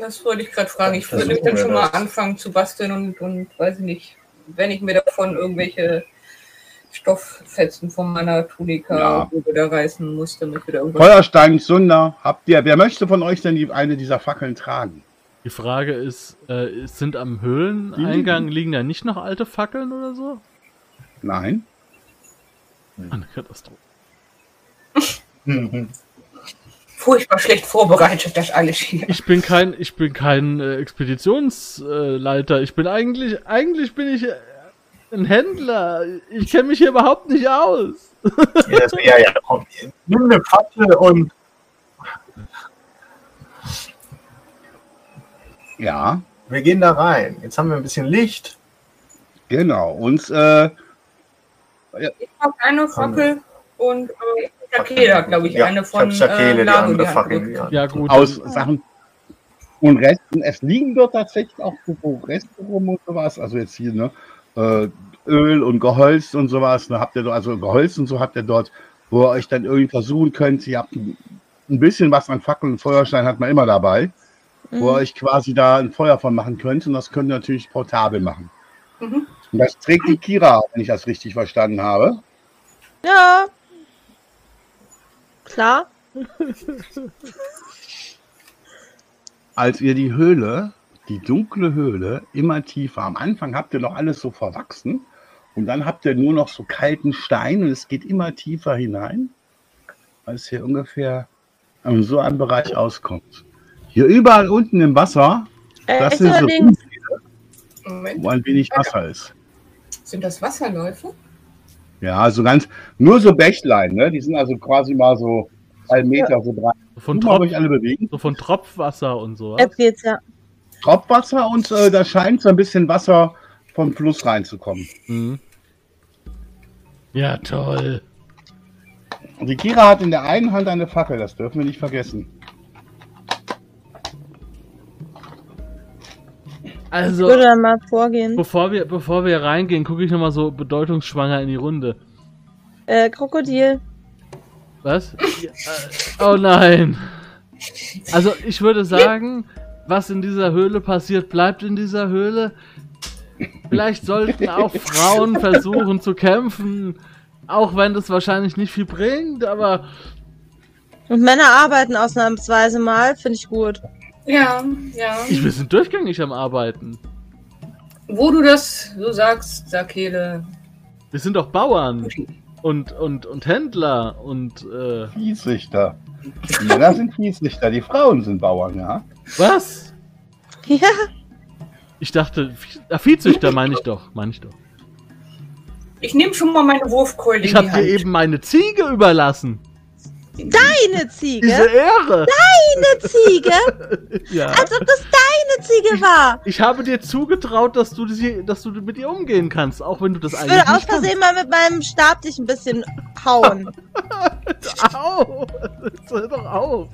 Das wollte ich gerade fragen. Ich würde dann schon mal anfangen zu basteln und, und weiß ich nicht, wenn ich mir davon irgendwelche Stofffetzen von meiner Tunika Ja. wieder reißen muss, damit wieder irgendwas. Feuerstein, Sunder, habt ihr, wer möchte von euch denn die, eine dieser Fackeln tragen? Die Frage ist, äh, sind am Höhleneingang liegen da nicht noch alte Fackeln oder so? Nein? Eine Katastrophe. Mhm. Furchtbar schlecht vorbereitet, das alles hier. Ich bin kein, ich bin kein äh, Expeditionsleiter. Ich bin eigentlich, eigentlich bin ich ein Händler. Ich kenne mich hier überhaupt nicht aus. Ja, das- ja, ja, komm. Nimm eine Fackel und Ja, wir gehen da rein. Jetzt haben wir ein bisschen Licht. genau. Und äh, Ich habe eine Fackel und äh, Shakela, glaube ich, Ja, eine ich von hab Shakele, äh, die andere die Fackel. Ja. Gut. aus Sachen und Resten. Es liegen dort tatsächlich auch so Reste rum und sowas. Also jetzt hier, ne? Äh, Öl und Geholz und sowas. Ne? Habt ihr dort, also Geholz und so habt ihr dort, wo ihr euch dann irgendwie versuchen könnt. Ihr habt ein, ein bisschen was an Fackeln und Feuerstein hat man immer dabei, wo ihr Mhm. euch quasi da ein Feuer von machen könnt. Und das könnt ihr natürlich portabel machen. Mhm. Und das trägt die Kira, wenn ich das richtig verstanden habe. Ja. Klar. als ihr die Höhle, die dunkle Höhle, immer tiefer, am Anfang habt ihr noch alles so verwachsen und dann habt ihr nur noch so kalten Stein und es geht immer tiefer hinein, als ihr ungefähr an so einem Bereich auskommt. Hier überall unten im Wasser, Äh, das ist sind so Moment. wo ein wenig Wasser ist. Sind das Wasserläufe? Ja, so ganz, nur so Bächlein, ne? Die sind also quasi mal so ein Meter, so breit. Von, Guck mal, ob Trop euch alle bewegen. so von Tropfwasser und so. jetzt geht's ja. Tropfwasser und äh, da scheint so ein bisschen Wasser vom Fluss reinzukommen. Mhm. Ja, toll. Und die Kira hat in der einen Hand eine Fackel, das dürfen wir nicht vergessen. Ich Also, würde dann mal vorgehen. bevor wir, bevor wir reingehen, gucke ich nochmal so bedeutungsschwanger in die Runde. Äh, Krokodil. Was? Ja, äh, oh nein. Also, ich würde sagen, was in dieser Höhle passiert, bleibt in dieser Höhle. Vielleicht sollten auch Frauen versuchen zu kämpfen, auch wenn das wahrscheinlich nicht viel bringt, aber Und Männer arbeiten ausnahmsweise mal, finde ich gut. Ja, ja. ich, wir sind durchgängig am Arbeiten. Wo du das so sagst, Sakele. Wir sind doch Bauern und, und, und Händler und, äh, Viehzüchter. Die Männer sind Viehzüchter, die Frauen sind Bauern, ja. Was? Ja, Ich dachte, ah, Viehzüchter meine ich doch, meine ich doch. Ich nehme schon mal meine Wurfkeule Ich habe dir eben meine Ziege überlassen. deine Ziege. Diese Ehre. Deine Ziege. Ja. Als ob das Ziege war. Ich habe dir zugetraut, dass du, sie, dass du mit ihr umgehen kannst, auch wenn du das Ich eigentlich würde aus. Versehen mal mit meinem Stab dich ein bisschen hauen. Au! Das hör doch auf!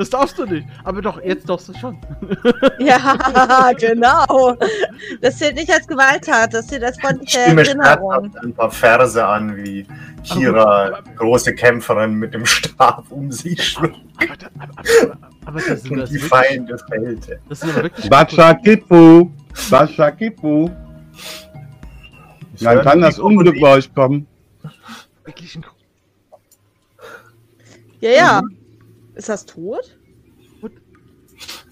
Das darfst du nicht. Aber doch, jetzt darfst du schon. ja, genau. Das zählt nicht als Gewalttat, das zählt als freundliche Erinnerung. ein paar Verse an, wie Kira, große Kämpferin mit dem Stab um sich schwimmt Aber, da, aber, aber, aber das sind das die wirklich, Feinde fällte. das sind aber wirklich Batschakipu, Batschakipu. Dann kann das Unglück bei euch kommen. wirklich ein Ja, ja. Ist das tot?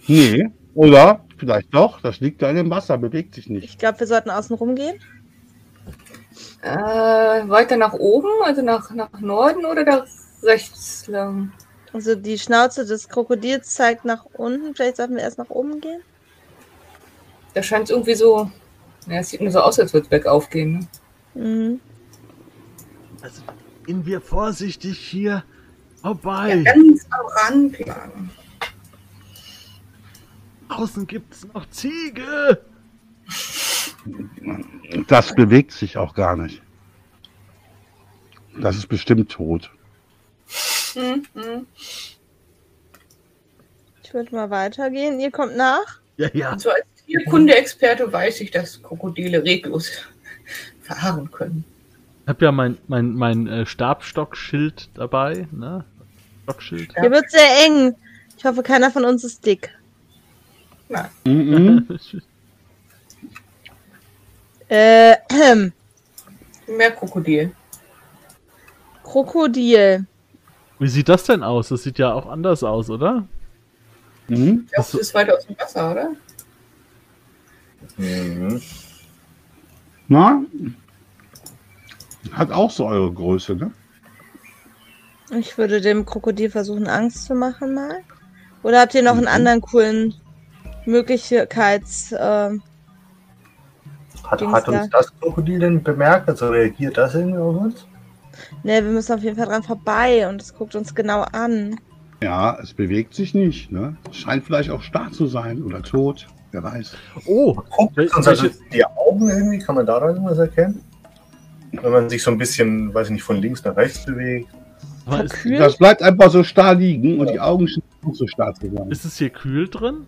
Nee, oder vielleicht doch, das liegt da in dem Wasser, bewegt sich nicht. Ich glaube, wir sollten außen rum gehen. Äh, weiter nach oben, also nach, nach Norden oder nach rechts lang? Also die Schnauze des Krokodils zeigt nach unten. Vielleicht sollten wir erst nach oben gehen. Da scheint es irgendwie so. Ja, es sieht nur so aus, als würde es bergauf gehen. Ne? Mhm. Also, gehen wir vorsichtig hier vorbei. Ja, ganz am Rand lang. Außen gibt's noch Ziege. Das bewegt sich auch gar nicht. Das ist bestimmt tot. Hm, hm. Ich würde mal weitergehen. Ihr kommt nach. Ja, ja. Und so als Tierkunde-Experte weiß ich, dass Krokodile reglos fahren können. Ich habe ja mein, mein, mein äh, Stabstockschild dabei, ne? Stockschild. Hier wird sehr eng. Ich hoffe, keiner von uns ist dick. Nein. Mhm. Äh, ähm, Mehr Krokodil. Krokodil. Wie sieht das denn aus? Das sieht ja auch anders aus, oder? Mhm. Ich glaube, das ist weiter aus dem Wasser, oder? Mhm. Na? Hat auch so eure Größe, ne? Ich würde dem Krokodil versuchen, Angst zu machen mal. Oder habt ihr noch einen Mhm. anderen coolen Möglichkeits... ähm, Hat, hat uns da. das Krokodil denn bemerkt? Also reagiert das irgendwie auf uns? Ne, wir müssen auf jeden Fall dran vorbei und es guckt uns genau an. Ja, es bewegt sich nicht, ne? Es scheint vielleicht auch starr zu sein oder tot. Wer weiß. Oh, Guckt also welche- die Augen irgendwie? Kann man daran irgendwas erkennen? Wenn man sich so ein bisschen, weiß ich nicht, von links nach rechts bewegt. aber ist, Verkühlt? Das bleibt einfach so starr liegen und die Augen scheinen auch so starr zu sein. ist es hier kühl drin?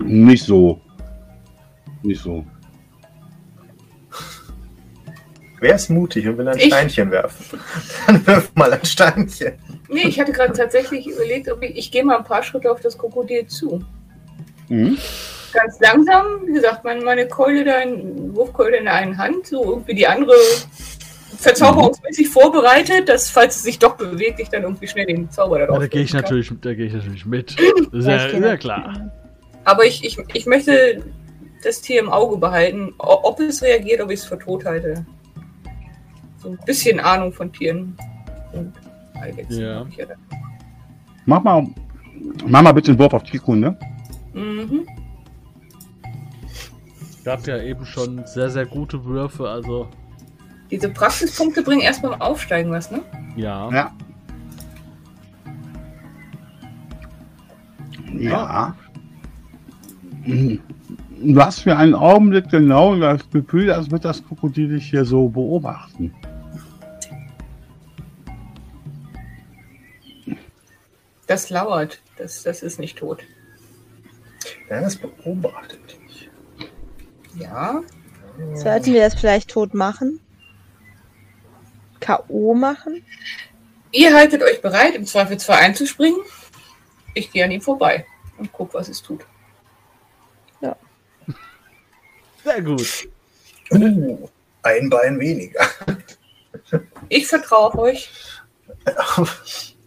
Nicht so. Nicht so. Wer ist mutig und will ein Ich. Steinchen werfen? Dann wirf mal ein Steinchen. Nee, ich hatte gerade tatsächlich überlegt, ob ich, ich gehe mal ein paar Schritte auf das Krokodil zu. Mhm. Ganz langsam, wie gesagt, meine, meine Keule da, in, Wurfkeule in der einen Hand, so irgendwie die andere verzauberungsmäßig vorbereitet, dass, falls es sich doch bewegt, ich dann irgendwie schnell den Zauber Ja, darauf da gehe ich kann. natürlich, da gehe ich natürlich mit. Ja, ja, geh ja mit. klar. Aber ich, ich, ich möchte das Tier im Auge behalten, ob es reagiert, ob ich es für tot halte. So ein bisschen Ahnung von Tieren und Eidechsen. Ja. Mach mal, mach mal bitte einen Wurf auf Tierkunde. Mhm. Es gab ja eben schon sehr, sehr gute Würfe, also Diese Praxispunkte bringen erst beim Aufsteigen was, ne? ja. Ja. Ja. Mhm. Du hast für einen Augenblick genau das Gefühl, als wird das Krokodil dich hier so beobachten. Das lauert. Das, das ist nicht tot. Er ist beobachtet dich. Ja. Sollten wir es vielleicht tot machen? K.O. machen? Ihr haltet euch bereit, im Zweifelsfall einzuspringen. Ich gehe an ihm vorbei und gucke, was es tut. Sehr gut. Uh, ein Bein weniger. Ich vertraue auf euch.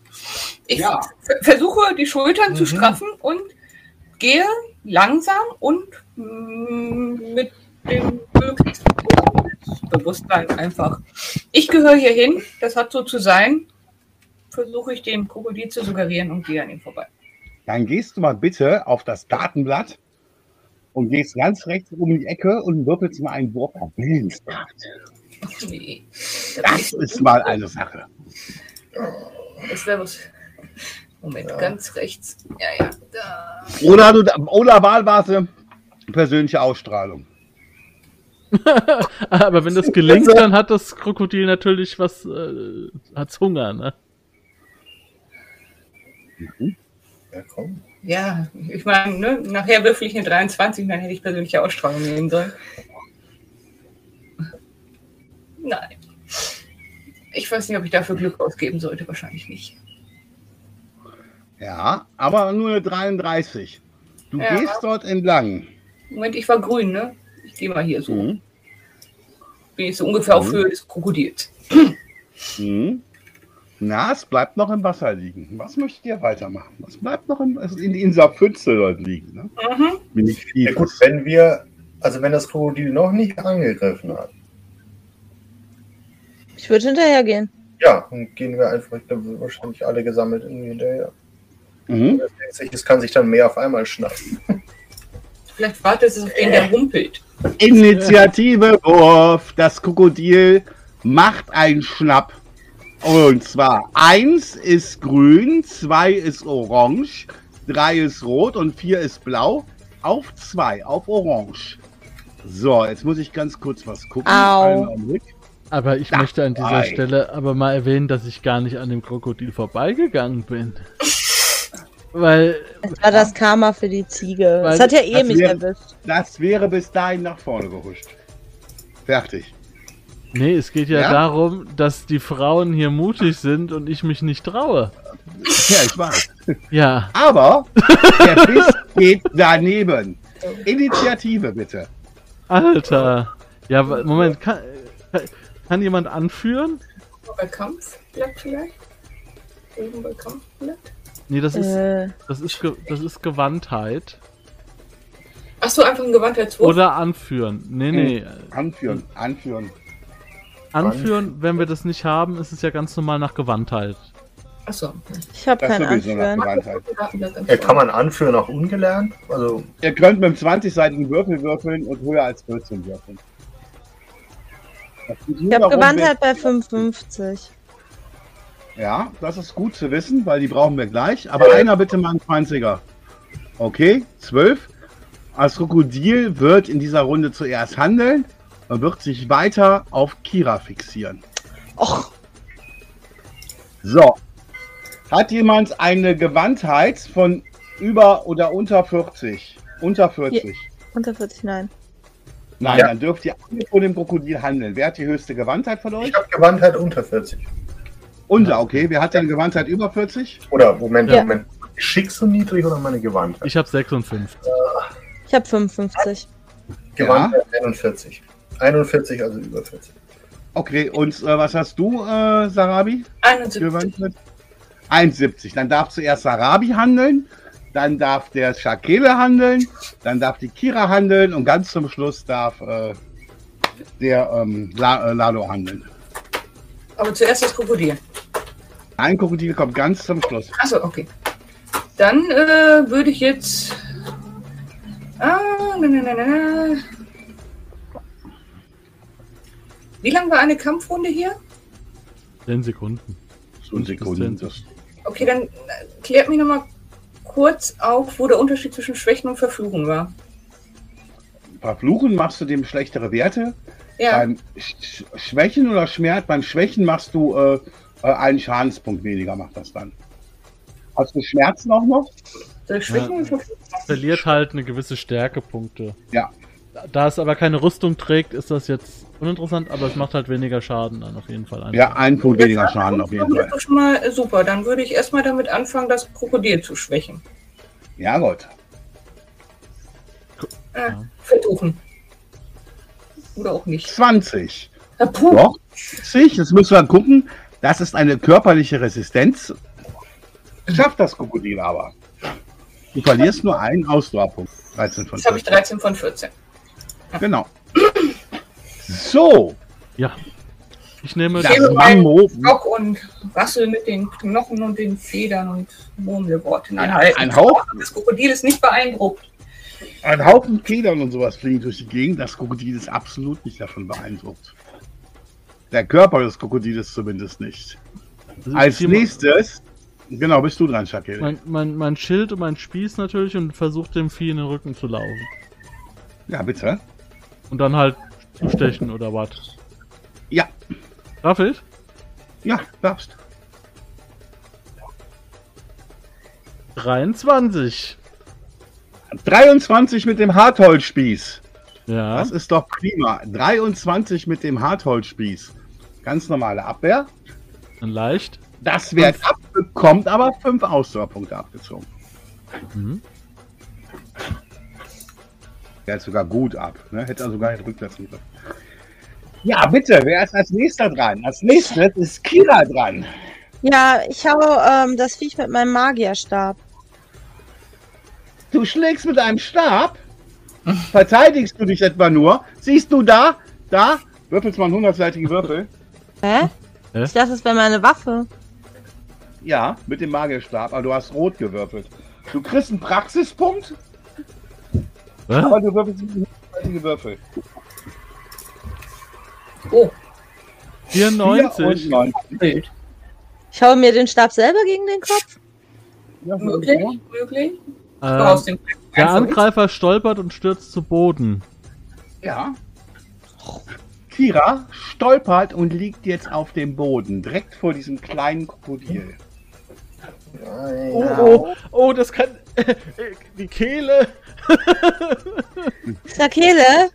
Ich Ja. ver- versuche, die Schultern zu Mhm. straffen und gehe langsam und mm, mit dem möglichst Bewusstsein einfach. Ich gehöre hier hin, das hat so zu sein. Versuche ich dem Krokodil zu suggerieren und gehe an ihm vorbei. Dann gehst du mal bitte auf das Datenblatt und gehst ganz rechts um die Ecke und würfelst mal einen Wurf auf Willenskraft. Nee. Das so ist mal eine Sache. Das wäre Moment, ganz rechts. Ja, ja. Da. Oder, du, oder wahlweise persönliche Ausstrahlung. Aber wenn das gelingt, dann hat das Krokodil natürlich was, äh, hat's Hunger, ne? Ja, komm. Ja, ich meine, ne, nachher würfel ich eine 23, dann hätte ich persönliche Ausstrahlung nehmen sollen. Nein. Ich weiß nicht, ob ich dafür Glück ausgeben sollte. Wahrscheinlich nicht. Ja, aber nur eine 33. Du Ja. gehst dort entlang. Moment, ich war grün, ne? Ich gehe mal hier so. Mhm. Bin ich so ungefähr auf Mhm. Höhe des Krokodils. Mhm. Na, es bleibt noch im Wasser liegen. Was möchtet ihr weitermachen? Was bleibt noch im, also in dieser Pfütze dort liegen? Ne? Mhm. Bin ich viel. Ja gut, wenn wir, also wenn das Krokodil noch nicht angegriffen hat, Ich würde hinterhergehen. ja, dann gehen wir einfach, ich glaube, wahrscheinlich alle gesammelt irgendwie hinterher. Mhm. Es kann sich dann mehr auf einmal schnappen. Vielleicht wartet es auf den, der rumpelt. Initiative Wurf. Das Krokodil macht einen Schnapp. Und zwar eins ist grün, zwei ist orange, drei ist rot und vier ist blau. Auf zwei, auf orange. So, jetzt muss ich ganz kurz was gucken. Au. Aber ich Da, möchte an dieser. Stelle aber mal erwähnen, dass ich gar nicht an dem Krokodil vorbeigegangen bin. Weil, Es war das Karma für die Ziege. Es hat ja eh das mich wäre- erwischt. Das wäre bis dahin nach vorne gehuscht. Fertig. nee, es geht ja, Ja? darum, dass die Frauen hier mutig sind und ich mich nicht traue. Ja, ich weiß. Ja, Aber der Biss geht daneben. Initiative bitte. Alter. Ja, Moment, kann, kann- kann jemand anführen? Bei Kampfblatt vielleicht? Oben bei Kampfblatt? Nee, das ist, Äh, das ist, Ge- das ist Gewandtheit. Achso, einfach ein Gewandheitswurf. Oder anführen. Nee, nee. Anführen, anführen. Anführen, wenn wir das nicht haben, ist es ja ganz normal nach Gewandtheit. Achso. ich habe kein Anführen. Gewandtheit. Ja, kann man anführen auch ungelernt? Also, Ihr könnt mit dem 20-seitigen Würfel würfeln und höher als 14 würfeln. Ich habe darum, Gewandheit bei 55. Ja, das ist gut zu wissen, weil die brauchen wir gleich. Aber einer bitte mal einen 20er. Okay, 12. Das Krokodil wird in dieser Runde zuerst handeln und wird sich weiter auf Kira fixieren. Och, So. Hat jemand eine Gewandtheit von über oder unter 40? Unter 40. unter 40, nein. Nein, Ja. dann dürft ihr alle vor dem Krokodil handeln. Wer hat die höchste Gewandtheit von euch? ich habe Gewandtheit unter 40. Unter, okay. Wer hat denn Gewandtheit über 40? Oder, Moment, Ja. Moment. Geschick so niedrig oder meine Gewandtheit? Ich habe 56. Ich habe 55. Gewandheit 41. 41, also über 40. Okay, und äh, was hast du, äh, Sarabi? 71. Gewandtheit? 71. Dann darf zuerst Sarabi handeln, dann darf der Shakele handeln, dann darf die Kira handeln und ganz zum Schluss darf äh, der ähm, La äh, Lalo handeln. Aber zuerst das Krokodil. Ein Krokodil kommt ganz zum Schluss. Achso, okay. Dann äh, würde ich jetzt. Ah, na, na, na, na. Wie lang war eine Kampfrunde hier? 10 Sekunden. Ein Sekunden. Das, Okay, dann äh, klärt mich nochmal kurz auf, wo der Unterschied zwischen Schwächen und Verfluchen war. Verfluchen machst du dem schlechtere Werte. Ja, Beim Sch Schwächen oder Schmerz, beim Schwächen machst du äh, äh, einen Schadenspunkt weniger, macht das dann. Hast du Schmerzen auch noch? Durchschwächen? Verliert halt eine gewisse Stärkepunkte. Ja. Da es aber keine Rüstung trägt, ist das jetzt uninteressant, aber es macht halt weniger Schaden dann auf jeden Fall. einfach. Ja, ein Punkt weniger Schaden auf jeden Das Fall. ist schon mal super. Dann würde ich erstmal damit anfangen, das Krokodil zu schwächen. Ja, gut. Äh, Ja. Versuchen. Oder auch nicht. 20. Ja, puh. Doch. 20, jetzt müssen wir gucken. Das ist eine körperliche Resistenz. Schafft das Krokodil aber. Du verlierst nur einen Ausdauerpunkt. 13 von Jetzt habe ich 14. 13 von 14. Genau. So, Ja. Ich nehme das Mammo. Stock und rassel mit den Knochen und den Federn und Murmelworten Ja, anhalten. ein Haufen. Das Krokodil ist nicht beeindruckt. Ein Haufen Federn und sowas fliegen durch die Gegend. Das Krokodil ist absolut nicht davon beeindruckt. Der Körper des Krokodiles zumindest nicht. Als ziehe mal- nächstes, genau, bist du dran, Shakir. Mein, mein, mein Schild und mein Spieß natürlich und versucht dem Vieh in den Rücken zu laufen. Ja, bitte. Und dann halt zustechen oder was. Ja, Darf ich? ja, darfst. 23. 23 mit dem Hartholzspieß. Ja. Das ist doch prima. 23 mit dem Hartholzspieß. Ganz normale Abwehr. Dann leicht. Das wehrt ab, bekommt aber 5 Ausdauerpunkte abgezogen. Mhm. Der ist sogar gut ab. Ne? Hätte er sogar nicht rücklassen können. Ja, bitte, wer ist als nächster dran? Als nächstes ist Kira dran. Ja, ich hau ähm, das Viech mit meinem Magierstab. Du schlägst mit einem Stab. Verteidigst du dich etwa nur? Siehst du da? Da? Würfelst mal einen hundertseitigen Würfel. Hä? Hä? Ich dachte, das wäre meine Waffe. Ja, mit dem Magierstab, aber du hast rot gewürfelt. Du kriegst einen Praxispunkt, Was? aber du würfelst einen hundertseitigen Würfel. Oh, 94. 94. Bild. Ich hau mir den Stab selber gegen den Kopf. Ja, Möglich? Möglich? Äh, dem der Angreifer stolpert und stürzt zu Boden. Ja. Kira stolpert und liegt jetzt auf dem Boden, direkt vor diesem kleinen Krokodil. Oh, oh, oh, das kann. die Kehle. Sakele,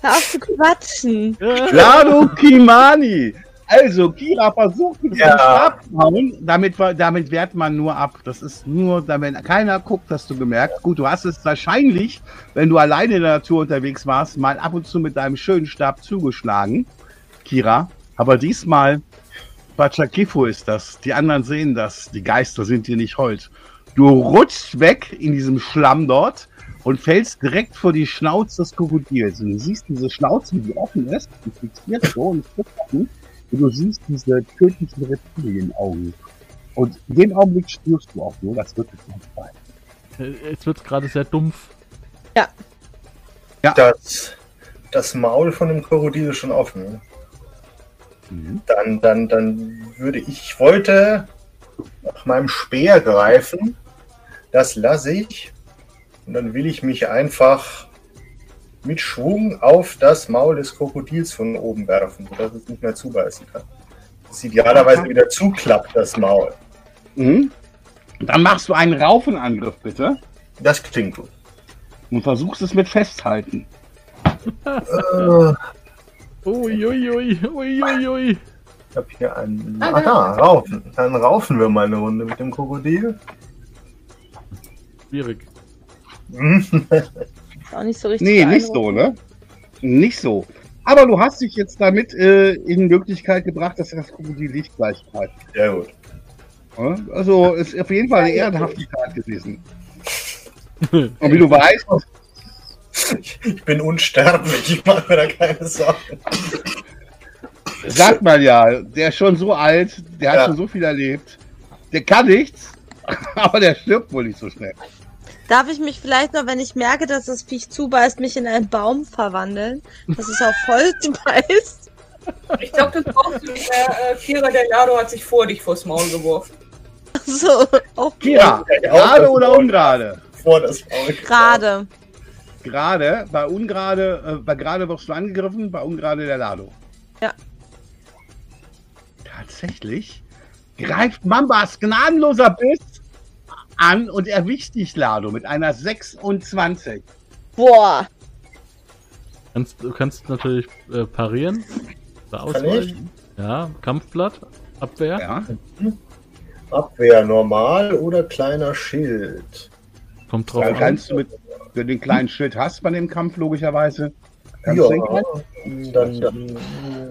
hör auf zu quatschen. Ja. Lado Kimani! Also, Kira versucht mit Ja. seinem Stab zu hauen. Damit, damit wehrt man nur ab. Das ist nur, wenn keiner guckt, hast du gemerkt. Gut, du hast es wahrscheinlich, wenn du alleine in der Natur unterwegs warst, mal ab und zu mit deinem schönen Stab zugeschlagen, Kira. Aber diesmal, Bachakifu ist das. Die anderen sehen das. Die Geister sind dir nicht hold. Du rutschst weg in diesem Schlamm dort und fällst direkt vor die Schnauze des Krokodils. Und du siehst diese Schnauze, die offen ist, die fixiert so und ist offen. Und du siehst diese tödlichen Reptilienaugen. Und in dem Augenblick spürst du auch nur, das wird jetzt nicht sein. Äh, Jetzt wird's gerade sehr dumpf. Das, das Maul von dem Krokodil ist schon offen. Mhm. Dann, dann, dann würde ich, ich wollte nach meinem Speer greifen. Das lasse ich. Und dann will ich mich einfach mit Schwung auf das Maul des Krokodils von oben werfen, sodass es nicht mehr zubeißen kann. Das idealerweise wieder zuklappt, das Maul. Mhm. Dann machst du einen Raufenangriff, bitte. Das klingt gut. Und versuchst es mit Festhalten. Äh, Uiuiui, uiuiui. ich habe hier einen. Ah, da, raufen. Dann raufen wir mal eine Runde mit dem Krokodil. Schwierig. Auch nicht so richtig. Nee, nicht so, ne? Nicht so. Aber du hast dich jetzt damit äh, in Möglichkeit gebracht, dass das Krokodil nicht gleich greift. Sehr gut. Ja? Also ist auf jeden Fall eine ehrenhafte Tat gewesen. Und wie du weißt, Ich, ich bin unsterblich, ich mache mir da keine Sorgen. sagt man ja, der ist schon so alt, der hat Ja. schon so viel erlebt. Der kann nichts, aber der stirbt wohl nicht so schnell. Darf ich mich vielleicht noch, wenn ich merke, dass das Viech zubeißt, mich in einen Baum verwandeln? Dass es auf Holz beißt? Ich glaube, das brauchst du nicht mehr. Äh, Kira der Lado hat sich vor dich vors Maul geworfen. So, auch Kira, gerade oder ungerade? Vor das Maul. gerade. Gerade, bei ungerade, äh, bei gerade wirst du angegriffen, bei ungerade der Lado. Ja. Tatsächlich greift Mambas gnadenloser Biss an und erwischt dich, Lado, mit einer 26. Boah. Kannst, du kannst natürlich äh, parieren. Oder Kann ich? ausweichen. Ja, Kampfblatt, Abwehr. Ja. Abwehr normal oder kleiner Schild? Kommt drauf Dann an. kannst du mit, wenn du den kleinen Schild hast bei dem Kampf, logischerweise. Ja, dann, dann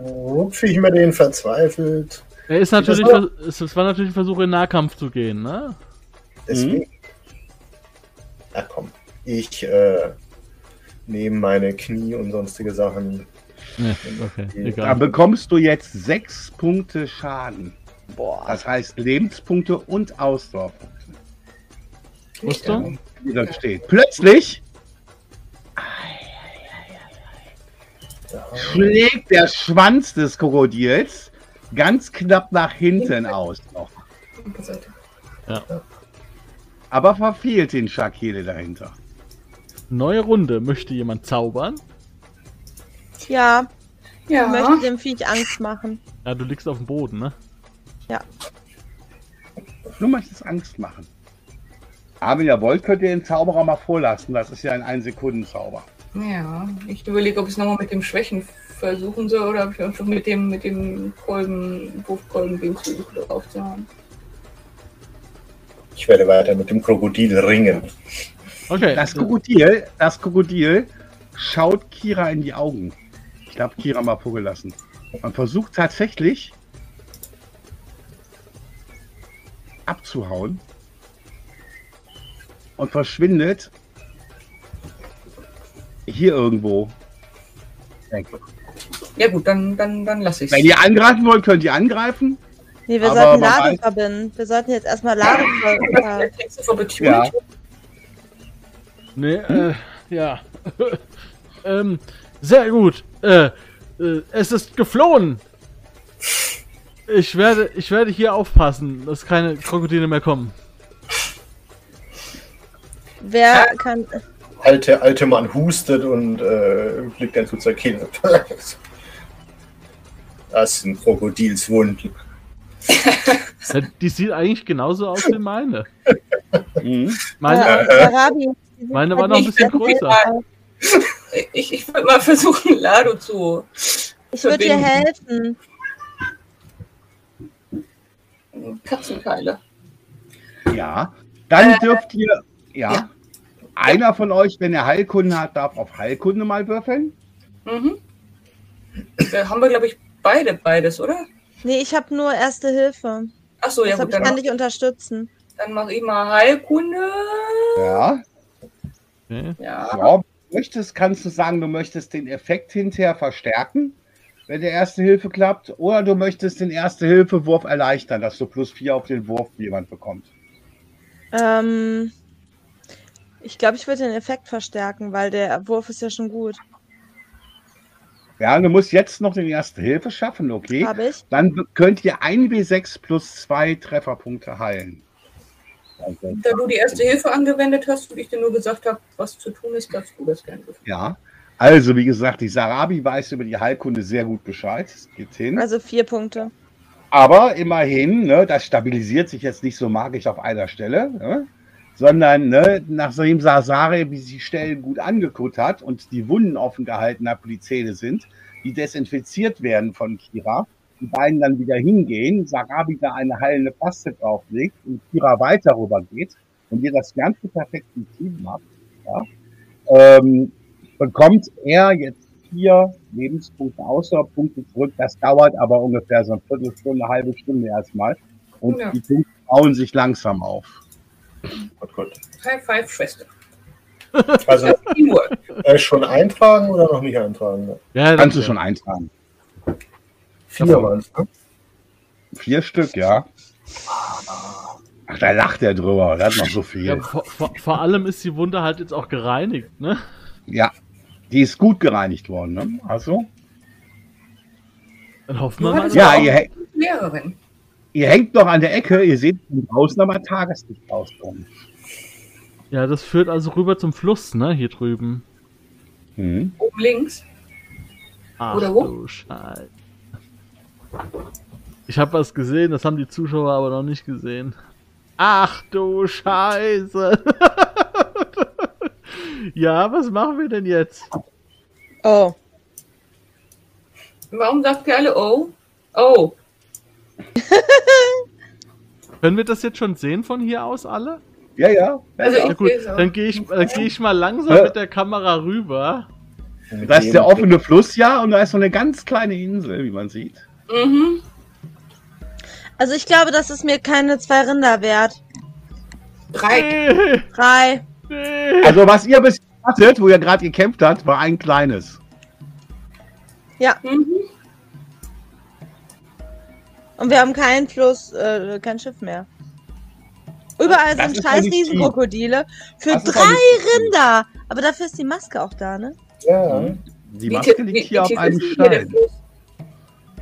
rupfe ich mir den verzweifelt. Er ist natürlich, es war natürlich ein Versuch, in Nahkampf zu gehen, ne? Deswegen. Na komm, ich äh, nehme meine Knie und sonstige Sachen. Ne, okay, Da bekommst du jetzt sechs Punkte Schaden. Boah. Das heißt Lebenspunkte und Ausdauerpunkte. Rüstung? Wie das steht. Plötzlich schlägt der Schwanz des Krokodils ganz knapp nach hinten aus. Noch. Aber verfehlt den Schakele dahinter. Neue Runde. Möchte jemand zaubern? Ja, ich Ja. möchte dem Viech Angst machen. Ja, du liegst auf dem Boden, ne? Du möchtest Angst machen. Aber wenn ihr wollt, könnt ihr den Zauberer mal vorlassen. Das ist ja ein Ein-Sekunden-Zauber. Ja, ich überlege, ob ich es nochmal mit dem Schwächen versuchen soll oder ob ich einfach mit dem, mit dem Kolben, Wurfkolben-Ding versuche draufzuhauen. Ich werde weiter mit dem Krokodil ringen. Okay. Das Krokodil, das Krokodil schaut Kira in die Augen. Ich habe Kira mal vorgelassen. Man versucht tatsächlich abzuhauen und verschwindet hier irgendwo. Ja gut, dann, dann, dann lasse ich Wenn ihr angreifen wollt, könnt ihr angreifen. Nee, wir Aber sollten Lade verbinden. Wir sollten jetzt erstmal Lade ver Text of Opportunity. Ja. Nee, äh, ja. ähm, sehr gut. Äh, äh, es ist geflohen. Ich werde, ich werde hier aufpassen, dass keine Krokodile mehr kommen. Wer kann. Alte, alte Mann hustet und äh, blickt dann zu zur Kehle. Das sind Krokodilswunden. Die sieht eigentlich genauso aus wie meine. Mhm. Meine, äh, meine halt war noch ein bisschen größer. Ich, ich würde mal versuchen, Lado zu Ich würde dir helfen. Katzenkeile. Ja. Dann Äh, dürft ihr. Ja. ja. Einer von euch, wenn er Heilkunde hat, darf auf Heilkunde mal würfeln. Mhm. Da haben wir, glaube ich, beide beides, oder? Nee, ich habe nur Erste Hilfe. Achso, ja Deshalb gut, ich kann dich unterstützen. dann mache ich mal Heilkunde. Ja. Okay. Ja. Ja, wenn du möchtest, kannst du sagen, du möchtest den Effekt hinterher verstärken, wenn der Erste Hilfe klappt, oder du möchtest den Erste-Hilfe-Wurf erleichtern, dass du plus vier auf den Wurf jemand bekommt. Ähm, ich glaube, ich würde den Effekt verstärken, weil der Wurf ist ja schon gut. Ja, du musst jetzt noch den Erste Hilfe schaffen, okay? Habe ich? Dann könnt ihr 1W6 plus zwei Trefferpunkte heilen. Also, Da du die erste Hilfe angewendet hast und ich dir nur gesagt habe, was zu tun ist, darfst du das gerne ja. Also, wie gesagt, die Sarabi weiß über die Heilkunde sehr gut Bescheid. Geht hin. Also vier Punkte. Aber immerhin, ne, das stabilisiert sich jetzt nicht so magisch auf einer Stelle, ne, sondern ne, nachdem Sasare wie sie Stellen gut angekutt hat und die Wunden offen gehalten hat, wo die Zähne sind, die desinfiziert werden von Kira, die beiden dann wieder hingehen, Sarabi da eine heilende Paste drauflegt und Kira weiter rüber geht und ihr das Ganze perfekt im Team macht, ja, ähm, bekommt er jetzt vier Lebenspunkte, Ausdauerpunkte zurück. Das dauert aber ungefähr so eine Viertelstunde, eine halbe Stunde erstmal. Und Ja. die Punkte bauen sich langsam auf. Gut, gut. High Five, Schwester. Also äh, schon eintragen oder noch nicht eintragen? Ja, Kannst du schon eintragen. Vier waren es, ne? Vier Stück, ja. Ach, da lacht er drüber. Der hat noch so Ja, viel. vor, vor, vor allem ist die Wunde halt jetzt auch gereinigt, ne? Ja. Die ist gut gereinigt worden, ne? Also, Dann hoffen wir mal. ja, ihr, Lehrerin. Ihr hängt noch an der Ecke. Ihr seht von draußen aber Tageslicht rauskommen. Ja, das führt also rüber zum Fluss, ne? Hier drüben. Hm. Oben links. Ach Oder wo? du Scheiße. Ich habe was gesehen, das haben die Zuschauer aber noch nicht gesehen. Ach du Scheiße. ja, was machen wir denn jetzt? Oh. Warum sagt ihr alle oh? Oh. Können wir das jetzt schon sehen von hier aus alle? Ja, ja. Also ich gut, dann gehe ich, dann geh ich mal langsam mit der Kamera rüber. Da ist der offene Fluss, ja, und da ist so eine ganz kleine Insel, wie man sieht. Mhm. Also ich glaube, das ist mir keine zwei Rinder wert. Drei. Nee, Drei. nee. Also, was ihr bis hattet, wo ihr gerade gekämpft habt, war ein kleines. Mhm. Und wir haben keinen Fluss, äh, kein Schiff mehr. Überall Das sind scheiß ja. Riesenkrokodile für Das ja drei. Rinder. Aber dafür ist die Maske auch da, ne? Ja. Die Wie Maske liegt wie- hier wie auf einem Stein.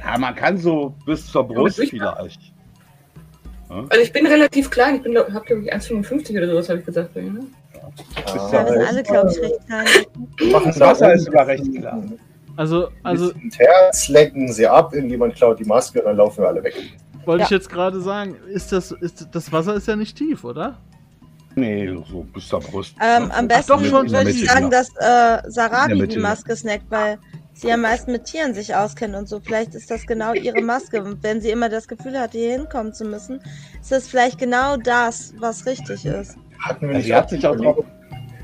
Ja, man kann so bis zur Brust durch- vielleicht. Also ich bin relativ klein, ich bin glaub, hab glaube ich 1,55 oder sowas, habe ich gesagt. Ne? Ah, Ja, wir sind alle, glaube ich, recht klein. Das da Wasser ist sogar recht klar. Also, also ein Herz, lenken sie ab, irgendjemand klaut die Maske und dann laufen wir alle weg. wollte Ja. ich jetzt gerade sagen, ist das, ist, das Wasser ist ja nicht tief, oder? Nee, so bis zur Brust. Ähm, am besten doch, schon würde ich sagen, ja. dass äh, Sarabi die ja. Maske snackt, weil sie am meisten mit Tieren sich auskennt und so. Vielleicht ist das genau ihre Maske. Und wenn sie immer das Gefühl hat, hier hinkommen zu müssen, ist das vielleicht genau das, was richtig ist. Hatten wir Ja, nicht sie hat sich auch überlegt,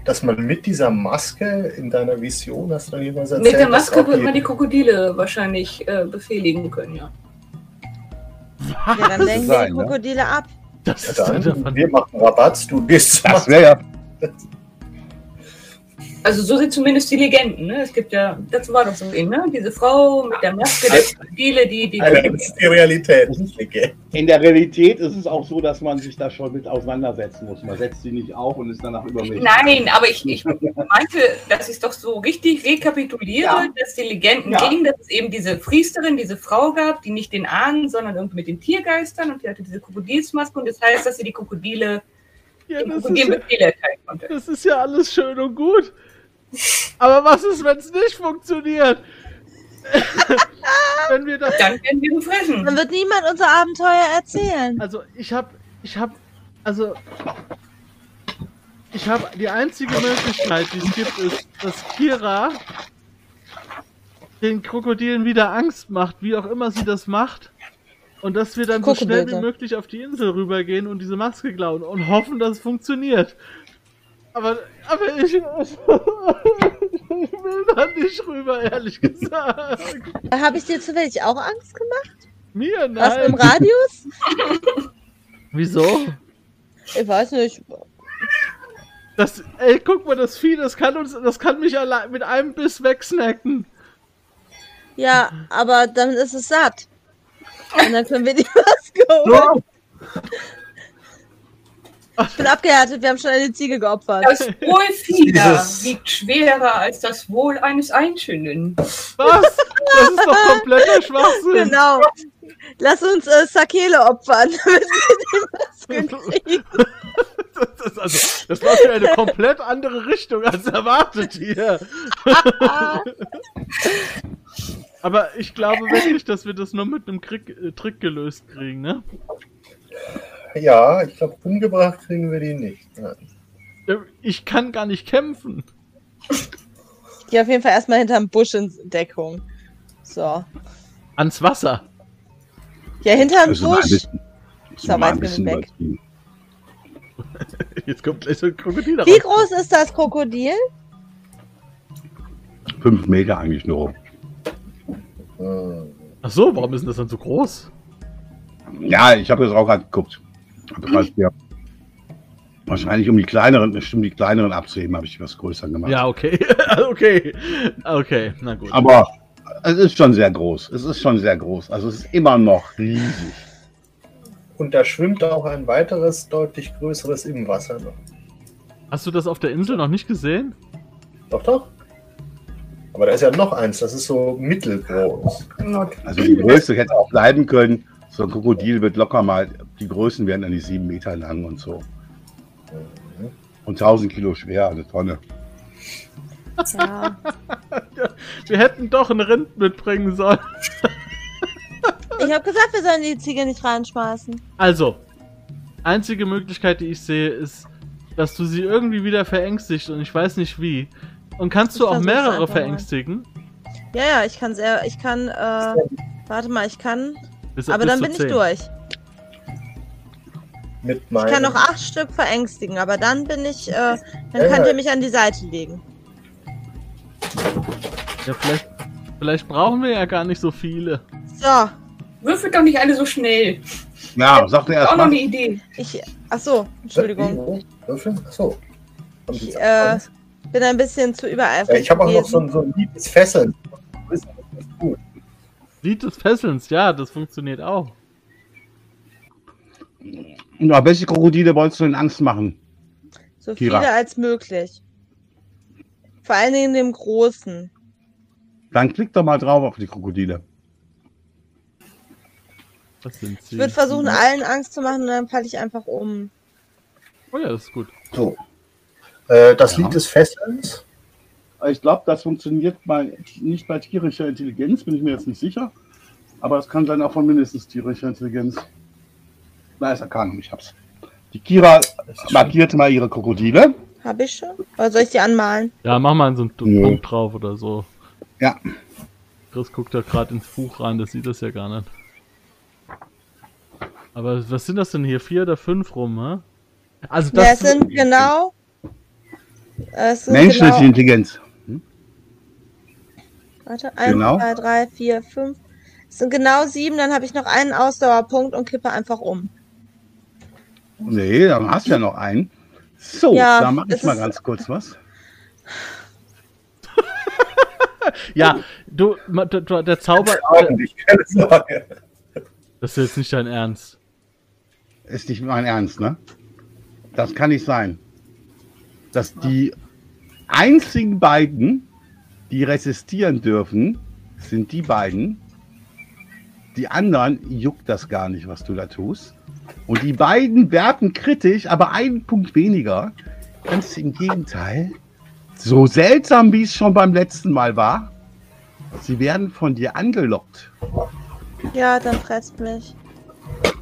dass man mit dieser Maske in deiner Vision, hast du dann jemals erzählt, Mit der Maske wird man die Krokodile wahrscheinlich äh, befehligen können, ja. Ja, dann lenken wir die ne? Krokodile ab. Das Ja, dann, wir machen Rabatt, du gehst Das wäre ja. Also so sind zumindest die Legenden, ne? Es gibt ja, das war doch so eben, ne? Diese Frau mit der Maske der Krokodile, die die Alter, das ist die Realität. In der Realität ist es auch so, dass man sich da schon mit auseinandersetzen muss. Man setzt sie nicht auf und ist danach übermächtigt. Nein, aber ich, ich meinte, dass ich es doch so richtig rekapituliere, Ja. dass die Legenden Ja. gingen, dass es eben diese Priesterin, diese Frau gab, die nicht den Ahnen, sondern irgendwie mit den Tiergeistern und die hatte diese Krokodilsmaske und das heißt, dass sie die Krokodile, ja, den das, ist ja, Befehle erteilen konnte. das ist ja alles schön und gut. Aber was ist, wenn es nicht funktioniert? wenn wir das Dann werden wir gefressen. Dann wird niemand unser Abenteuer erzählen. Also ich habe, ich habe, also ich habe die einzige Möglichkeit, die es gibt, ist, dass Kira den Krokodilen wieder Angst macht, wie auch immer sie das macht. Und dass wir dann so schnell wie möglich auf die Insel rübergehen und diese Maske klauen und hoffen, dass es funktioniert. Aber, aber ich, ich will da nicht rüber, ehrlich gesagt. Habe ich dir zufällig auch Angst gemacht? Mir, Was im nein. Radius? Wieso? Ich weiß nicht. Das, ey, guck mal, das Vieh, das kann uns, das kann mich allein mit einem Biss wegsnacken. Ja, aber dann ist es satt. Und dann können wir die Maske holen. Ich bin abgehärtet, wir haben schon eine Ziege geopfert. Das Wohl vieler wiegt schwerer als das Wohl eines Einzelnen. Was? Das ist doch kompletter Schwachsinn. Genau. Lass uns äh, Sakele opfern, damit wir kriegen. Das, ist also, das war für eine komplett andere Richtung als erwartet hier. Aber ich glaube wirklich, dass wir das nur mit einem Krieg, äh, Trick gelöst kriegen, ne? Ja, ich glaube, umgebracht kriegen wir die nicht. Nein. Äh, Ich kann gar nicht kämpfen. Ich gehe auf jeden Fall erstmal hinterm Busch in Deckung. So. Ans Wasser. Ja, hinterm ein Busch. bisschen, wir So, weit bin ich weg. Jetzt kommt gleich so ein Krokodil Wie raus. groß ist das Krokodil? Fünf Meter eigentlich nur. Hm. Ach so, warum ist denn das dann so groß? Ja, ich habe jetzt auch gerade geguckt. Hab grad hier- Wahrscheinlich um die kleineren, um die kleineren abzuheben, habe ich was größer gemacht. Ja, okay. okay. Okay, na gut. Aber es ist schon sehr groß. Es ist schon sehr groß. Also es ist immer noch riesig. Und da schwimmt auch ein weiteres, deutlich größeres im Wasser noch. Hast du das auf der Insel noch nicht gesehen? Doch, doch. Aber da ist ja noch eins, das ist so mittelgroß. Also die Größe hätte auch bleiben können. So ein Krokodil wird locker mal, die Größen werden dann die sieben Meter lang und so. Und 1000 Kilo schwer, eine Tonne. Ja. Wir hätten doch ein Rind mitbringen sollen. Ich habe gesagt, wir sollen die Ziege nicht reinschmeißen. Also, einzige Möglichkeit, die ich sehe, ist, dass du sie irgendwie wieder verängstigst und ich weiß nicht wie. Und kannst Ich du auch mehrere einfach mal. verängstigen? Ja, ja, ich kann sehr, ich kann, äh, warte mal, ich kann, Bis, aber bis dann bin ich 10. durch. Mit Ich kann noch acht Stück verängstigen, aber dann bin ich, äh, dann Ja, könnt ja. ihr mich an die Seite legen. Ja, vielleicht, vielleicht brauchen wir ja gar nicht so viele. So, Würfelt doch nicht alle so schnell. Ja, sagt er Ist auch noch erstmal. eine Idee. ich, ach so, Entschuldigung. Würfeln? Achso. Haben Sie Ich, äh, bin ein bisschen zu ja, übereifrig. ich habe auch noch so ein, so ein liebes Fesseln. Das ist ganz gut. Lied des Fesselns, ja, das funktioniert auch. Ja, welche Krokodile wolltest du denn Angst machen? So viele Kira. als möglich. Vor allen Dingen dem Großen. Dann klick doch mal drauf auf die Krokodile. Was sind sie? Ich würde versuchen, allen Angst zu machen und dann falle ich einfach um. oh ja, das ist gut. So. Äh, das Ja. Lied des Fesselns. Ich glaube, das funktioniert bei, nicht bei tierischer Intelligenz, bin ich mir jetzt nicht sicher. Aber es kann sein auch von mindestens tierischer Intelligenz. Da ist Arcanum, ich hab's. Die Kira markierte mal ihre Krokodile. Hab ich schon? Oder soll ich die anmalen? Ja, mach mal so einen Nö. Punkt drauf oder so. Ja. Chris guckt da gerade ins Buch rein, das sieht das ja gar nicht. Aber was sind das denn hier? Vier oder fünf rum, hä? Also Ja, das es sind genau. Es sind Menschliche genau. Intelligenz. Warte, eins, Genau. zwei, drei, vier, fünf. Es sind genau sieben, dann habe ich noch einen Ausdauerpunkt und kippe einfach um. Nee, dann hast du ja noch einen. So, Ja, da mache ich mal ganz kurz was. Ja, du, du, der Zauber. keine Sorge. Das ist jetzt nicht dein Ernst. Ist nicht mein Ernst, ne? Das kann nicht sein. Dass die einzigen beiden, die resistieren dürfen, sind die beiden. Die anderen juckt das gar nicht, was du da tust. Und die beiden werten kritisch, aber einen Punkt weniger. Ganz im Gegenteil. So seltsam, wie es schon beim letzten Mal war. Sie werden von dir angelockt. Ja, dann fresst mich.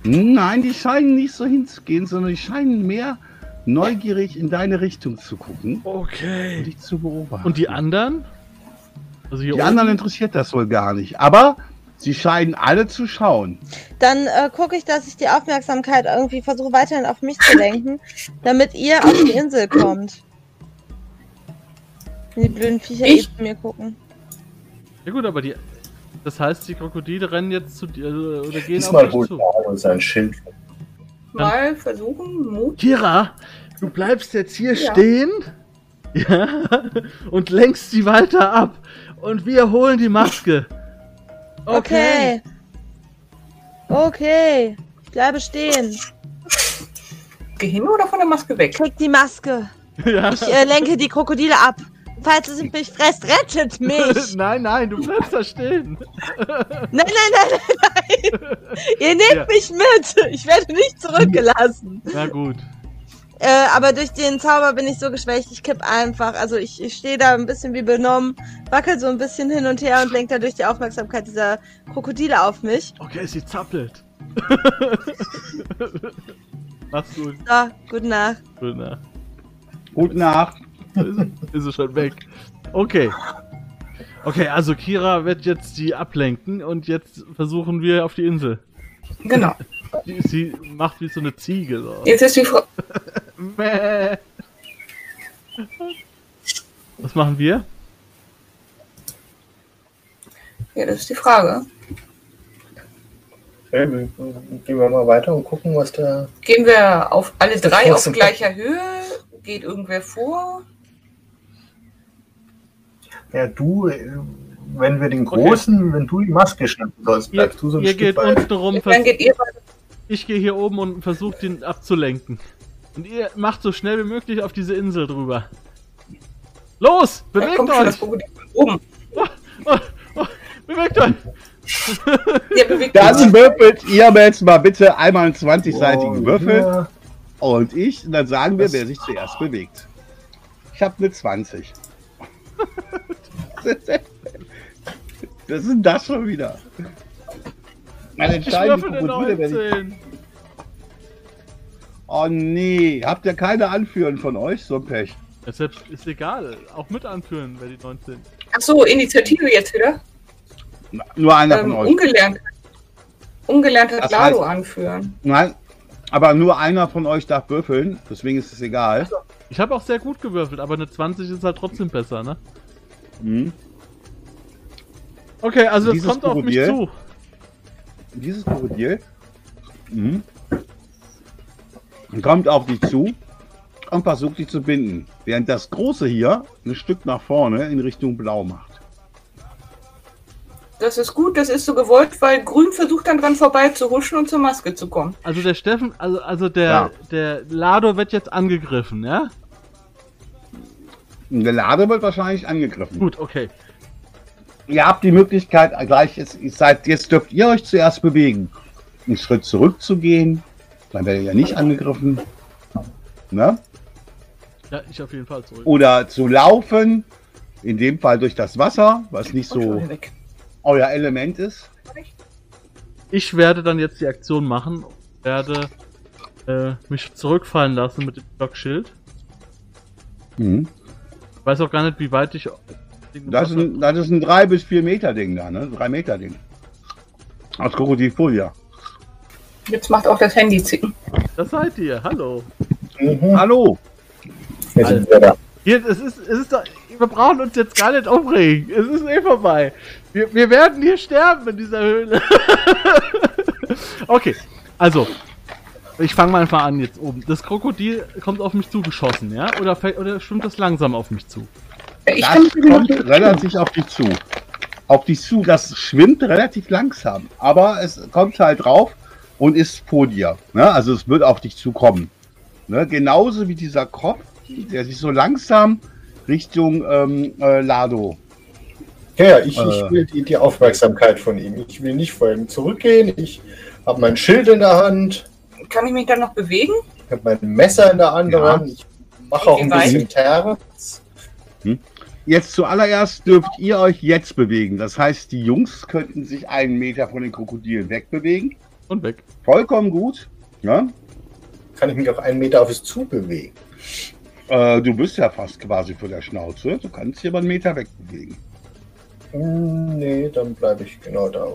Nein, die scheinen nicht so hinzugehen, sondern die scheinen mehr neugierig in deine Richtung zu gucken und Okay. dich zu beobachten. Und die anderen? Also die anderen interessiert das wohl gar nicht. Aber sie scheinen alle zu schauen. Dann äh, gucke ich, dass ich die Aufmerksamkeit irgendwie versuche weiterhin auf mich zu lenken, damit ihr auf die Insel kommt. Wenn die blöden Viecher eh Ich- mir gucken. Ja gut, aber die. Das heißt, die Krokodile rennen jetzt zu dir also, oder gehen Diesmal auf dich zu. Mario sein Schild. Mal versuchen, Mut. Kira, du bleibst jetzt hier Ja. stehen ja, und lenkst sie weiter ab. Und wir holen die Maske. Okay. Okay. Ich bleibe stehen. Geh hin oder von der Maske weg? Krieg die Maske. Ja. Ich äh, lenke die Krokodile ab. Falls es mich fresst, rettet mich. nein, nein, du bleibst da stehen. Nein, nein, nein, nein, nein. Ihr nehmt Ja. mich mit. Ich werde nicht zurückgelassen. Na gut. Äh, aber durch den Zauber bin ich so geschwächt, ich kipp einfach. Also ich, ich stehe da ein bisschen wie benommen, wackel so ein bisschen hin und her und lenke dadurch die Aufmerksamkeit dieser Krokodile auf mich. Okay, sie zappelt. Mach's gut. So, gute Nacht. Gute Nacht. Gute Nacht. Ist, ist sie schon weg. Okay. Okay, also Kira wird jetzt die ablenken und jetzt versuchen wir auf die Insel. Genau. Sie, sie macht wie so eine Ziege. So. Jetzt ist die Frage. Mäh. Was machen wir? Ja, das ist die Frage. Okay, wir- gehen wir mal weiter und gucken, was da. Gehen wir auf alle drei auf gleicher Höhe? Geht irgendwer vor? Ja, du, äh, wenn wir den Großen, wenn du die Maske schnappen sollst, Ihr, bleibst du so ein ihr Stück geht weit. unten rum, Dann vers- geht ihr weiter. ich gehe hier oben und versuche den abzulenken. Und ihr macht so schnell wie möglich auf diese Insel drüber. Los, bewegt das euch! Oben. Oh, oh, bewegt euch! Der bewegt Dann sich. würfelt ihr jetzt mal bitte einmal einen 20-seitigen Oh, Würfel. ja. Und ich, und dann sagen wir, Das- wer sich zuerst bewegt. Ich habe eine 20. Was ist denn das schon wieder? Meine Ich entscheidende würfel eine Krokodile werde ich 19. Oh nee, habt ihr keine Anführen von euch? So ein Pech. Ja, selbst ist egal. Auch mit anführen, wer die 19. Ach so, Initiative jetzt wieder. Na, Nur einer Ähm, von euch. ungelernt. Ungelernt hat Das Lado heißt- anführen. Nein, aber nur einer von euch darf würfeln, deswegen ist es egal. Ich habe auch sehr gut gewürfelt, aber eine 20 ist halt trotzdem besser, ne? Hm. Okay, also das Dieses kommt auf mich Krokodil? zu. Dieses Krokodil mhm, kommt auf dich zu und versucht dich zu binden, während das große hier ein Stück nach vorne in Richtung Blau macht. Das ist gut, das ist so gewollt, weil Grün versucht dann dran vorbei zu huschen und zur Maske zu kommen. Also der Steffen, also, also der, Ja. der Lado wird jetzt angegriffen, ja? Und der Lade wird wahrscheinlich angegriffen. Gut, okay. Ihr habt die Möglichkeit, gleich jetzt, seid, jetzt dürft ihr euch zuerst bewegen, einen Schritt zurückzugehen, dann werdet ihr ja nicht angegriffen. Ne? Ja, ich auf jeden Fall zurück. Oder zu laufen, in dem Fall durch das Wasser, was nicht so euer Element ist. Ich werde dann jetzt die Aktion machen, werde äh, mich zurückfallen lassen mit dem Blockschild. Mhm. Ich weiß auch gar nicht, wie weit ich. Das, ist ein, das ist ein 3 bis 4 Meter Ding da, ne? 3 Meter Ding. Aus Krokodilfolie. Jetzt macht auch das Handy zicken. Das seid ihr, hallo. Mhm. Hallo! Wir sind wieder da. Hier, es ist, es ist doch, wir brauchen uns jetzt gar nicht aufregen. Es ist eh vorbei. Wir, wir werden hier sterben in dieser Höhle. okay, also. Ich fange mal einfach an jetzt oben. Das Krokodil kommt auf mich zugeschossen, ja? Oder, fällt- oder schwimmt das langsam auf mich zu? Ich Das kommt relativ auf dich zu. Auf dich zu. Das schwimmt relativ langsam. Aber es kommt halt drauf und ist vor dir. Ne? Also es wird auf dich zukommen. Ne? Genauso wie dieser Kopf, der sich so langsam Richtung ähm, äh, Lado. Ja, ja, ich, Äh. ich will die, die Aufmerksamkeit von ihm. Ich will nicht vor ihm zurückgehen. Ich habe mein Schild in der Hand, Kann ich mich dann noch bewegen? ich habe mein Messer in der anderen. Ich mache auch ein weit? bisschen Terror. Jetzt zuallererst dürft ihr euch jetzt bewegen. Das heißt, die Jungs könnten sich einen Meter von den Krokodilen wegbewegen. Und weg. Vollkommen gut. Ja? Kann ich mich auch einen Meter auf es zubewegen. Äh, du bist ja fast quasi vor der Schnauze. Du kannst dich aber einen Meter wegbewegen. Hm, Nee, dann bleibe ich genau da.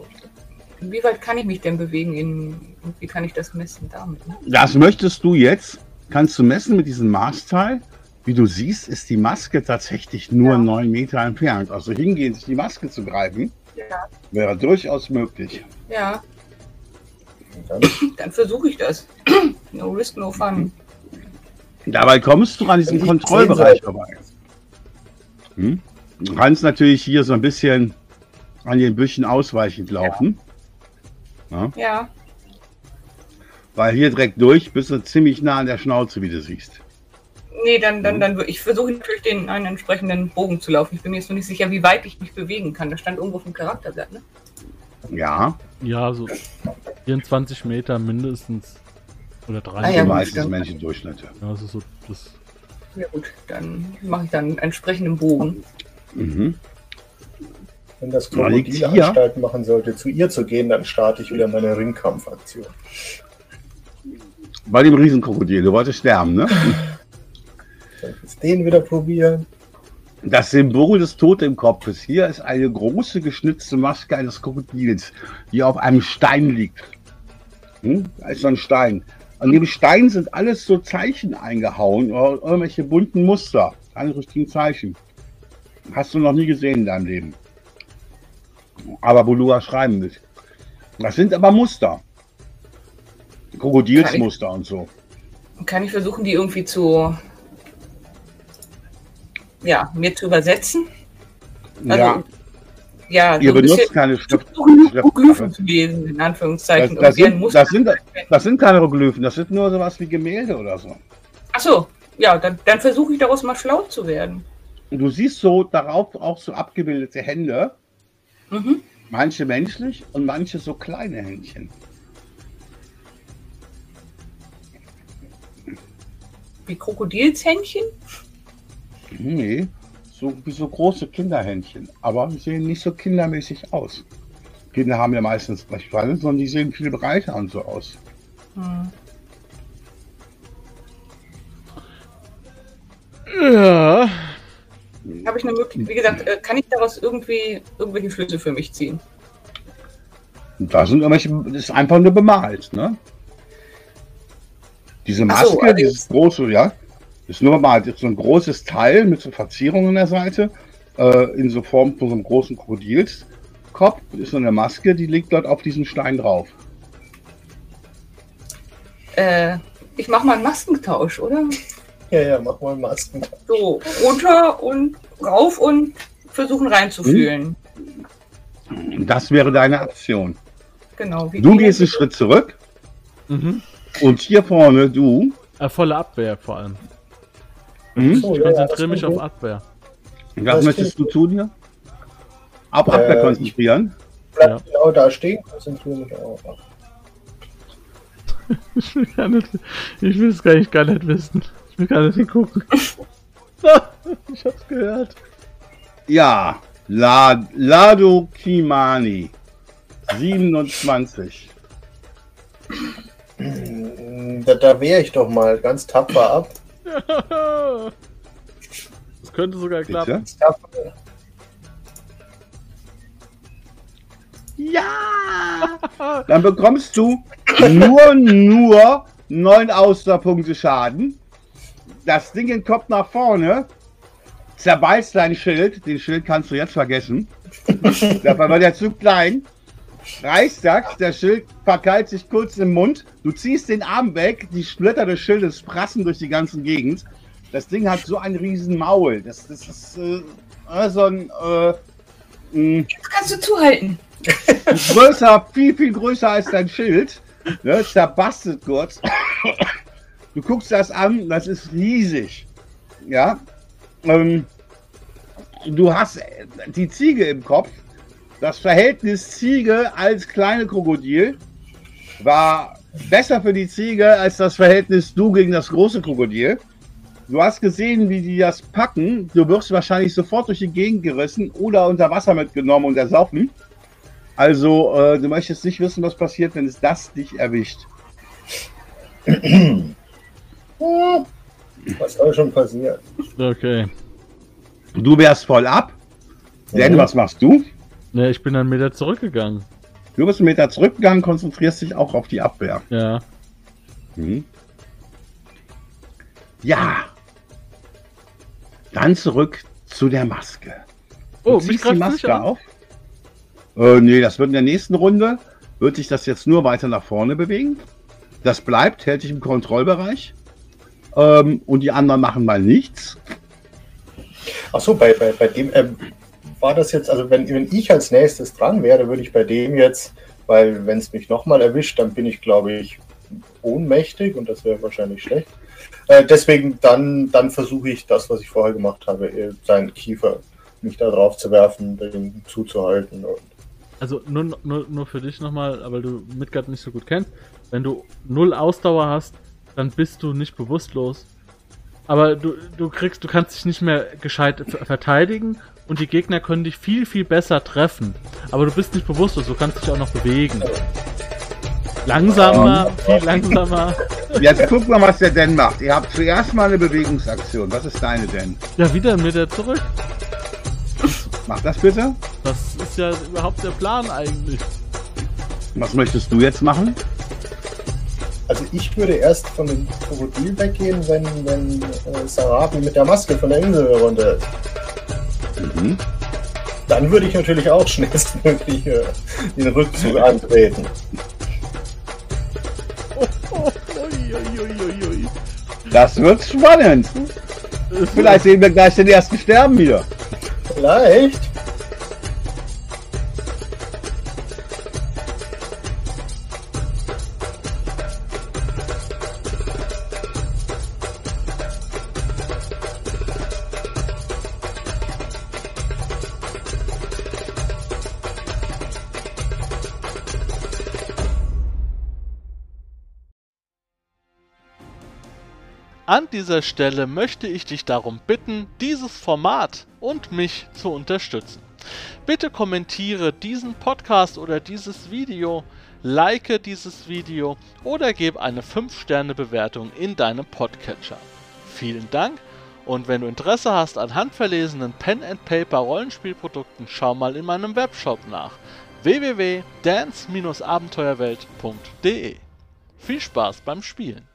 Wie weit kann ich mich denn bewegen? In, und wie kann ich das messen damit? Ne? Das möchtest du jetzt. Kannst du messen mit diesem Maßteil. Wie du siehst, ist die Maske tatsächlich nur Ja. neun Meter entfernt. Also hingehen, sich die Maske zu greifen, Ja. wäre durchaus möglich. Ja, dann dann versuche ich das. No risk, no fun. Dabei kommst du an diesem Ich Kontrollbereich vorbei. Hm? Du kannst natürlich hier so ein bisschen an den Büschen ausweichend laufen. Ja, Weil hier direkt durch bist du ziemlich nah an der Schnauze, wie du siehst. nee, dann, dann, dann, ich versuche natürlich den einen entsprechenden Bogen zu laufen. Ich bin mir jetzt noch nicht sicher, wie weit ich mich bewegen kann. Das stand irgendwo auf dem Charakterblatt, ne? Ja, Ja, so 24 Meter mindestens. Oder 30. Ah, ja, die gut, meisten stimmt. Menschendurchschnitte. Ja, also so das. Ja gut, dann mache ich dann einen entsprechenden Bogen. Mhm. Wenn das Krokodil hier. Anstalten machen sollte, zu ihr zu gehen, dann starte ich wieder meine Ringkampfaktion. Bei dem Riesenkrokodil, du wolltest sterben, ne? Soll ich jetzt den wieder probieren? Das Symbol des Totemkopfes. Hier ist eine große geschnitzte Maske eines Krokodils, die auf einem Stein liegt. Hm? Da ist so ein Stein. An dem Stein sind alles so Zeichen eingehauen, oder irgendwelche bunten Muster. Keine richtigen Zeichen. Hast du noch nie gesehen in deinem Leben. Aber Bulua schreiben mit. Das sind aber Muster. Krokodilsmuster und so. Kann ich versuchen, die irgendwie zu. Ja, mir zu übersetzen? Also, ja, Ja, ihr so benutzt keine Schrift. Hieroglyphen zu lesen, in Anführungszeichen. Das, das, sind, das, sind, das sind keine Hieroglyphen, das sind nur sowas wie Gemälde oder so. Ach so, ja, dann, dann versuche ich daraus mal schlau zu werden. Und du siehst so darauf auch so abgebildete Hände, Mhm. manche menschlich und manche so kleine Händchen. Wie Krokodilshändchen? Nee, so, wie so große Kinderhändchen. Aber sie sehen nicht so kindermäßig aus. Kinder haben ja meistens Brechweite, sondern die sehen viel breiter und so aus. Hm. Ja. Habe ich eine Möglichkeit, wie gesagt, äh, kann ich daraus irgendwie irgendwelche Schlüsse für mich ziehen? Da sind irgendwelche, das ist einfach nur bemalt, ne? Diese Maske, so, also dieses große, ja? Ist nur bemalt. Ist so ein großes Teil mit so Verzierungen an der Seite, äh, in so Form von so einem großen Krokodilskopf. Ist so eine Maske, die liegt dort auf diesem Stein drauf. Äh, ich mache mal einen Maskentausch, oder? Ja, ja, mach mal Masken. So, runter und rauf und versuchen reinzufühlen. Das wäre deine Aktion. Genau. Wie Du gehst einen Schritt zurück Mhm. und hier vorne du. Äh, volle Abwehr vor allem. Hm? So, Ich ja, konzentriere das mich auf Abwehr. Was möchtest du tun hier? Auf Äh, Abwehr konzentrieren. Bleib Ja. genau da stehen, konzentriere mich auf. Ich will gar nicht, ich will es gar nicht, gar nicht wissen. Ich will gar nicht hingucken. ich hab's gehört. Ja, La, Lado Kimani. 27. Da, da wehre ich doch mal ganz tapfer ab. Das könnte sogar klappen. Bitte? Ja! Dann bekommst du nur, nur 9 Austerpunkte Schaden. Das Ding kommt nach vorne, zerbeißt dein Schild. Den Schild kannst du jetzt vergessen. Dafür war der zu klein. Reißt das, der Schild verkeilt sich kurz im Mund. Du ziehst den Arm weg, die Splitter des Schildes prassen durch die ganze Gegend. Das Ding hat so ein riesen Maul. Das, das ist äh, so ein äh, Das kannst du zuhalten. größer, viel, viel größer als dein Schild. Ne, zerbastet kurz. Du guckst das an, das ist riesig. Ja. Ähm, du hast äh, die Ziege im Kopf. Das Verhältnis Ziege als kleine Krokodil war besser für die Ziege als das Verhältnis du gegen das große Krokodil. Du hast gesehen, wie die das packen. Du wirst wahrscheinlich sofort durch die Gegend gerissen oder unter Wasser mitgenommen und ersoffen. Also, äh, du möchtest nicht wissen, was passiert, wenn es das dich erwischt. Was soll schon passieren? Okay. Du wärst voll ab. Denn Mhm. was machst du? Ne, ich bin dann wieder zurückgegangen. Du bist einen Meter zurückgegangen, konzentrierst dich auch auf die Abwehr. Ja. Mhm. Ja. Dann zurück zu der Maske. Du Oh, mich ziehst die Maske auf. Äh, nee, das wird in der nächsten Runde. Wird sich das jetzt nur weiter nach vorne bewegen. Das bleibt, hält dich im Kontrollbereich. Ähm, und die anderen machen mal nichts. Achso, bei, bei, bei dem ähm, war das jetzt, also wenn, wenn ich als nächstes dran wäre, würde ich bei dem jetzt, weil wenn es mich nochmal erwischt, dann bin ich, glaube ich, ohnmächtig und das wäre wahrscheinlich schlecht. Äh, deswegen dann, dann versuche ich das, was ich vorher gemacht habe, äh, seinen Kiefer, mich da drauf zu werfen, den zuzuhalten. Also nur, nur, nur für dich nochmal, weil du Midgard nicht so gut kennst. Wenn du null Ausdauer hast, dann bist du nicht bewusstlos. Aber du, du kriegst, du kannst dich nicht mehr gescheit ver- verteidigen und die Gegner können dich viel, viel besser treffen. Aber du bist nicht bewusstlos, du kannst dich auch noch bewegen. Langsamer, viel langsamer. Jetzt guck mal, was der denn macht. Ihr habt zuerst mal eine Bewegungsaktion. Was ist deine denn? Ja, wieder mit der zurück. Mach das bitte. Das ist ja überhaupt der Plan eigentlich. Was möchtest du jetzt machen? also ich würde erst von dem Krokodil weggehen, wenn, wenn äh, Sarabi mit der Maske von der Insel runter ist. Mhm. Dann würde ich natürlich auch schnellstmöglich äh, den Rückzug antreten. Das wird spannend. Vielleicht sehen wir gleich den ersten Sterben wieder. Vielleicht. An dieser Stelle möchte ich dich darum bitten, dieses Format und mich zu unterstützen. Bitte kommentiere diesen Podcast oder dieses Video, like dieses Video oder gebe eine 5-Sterne-Bewertung in deinem Podcatcher. Vielen Dank Und wenn du Interesse hast an handverlesenen Pen-and-Paper-Rollenspielprodukten, schau mal in meinem Webshop nach www.dance-abenteuerwelt.de. Viel Spaß beim Spielen!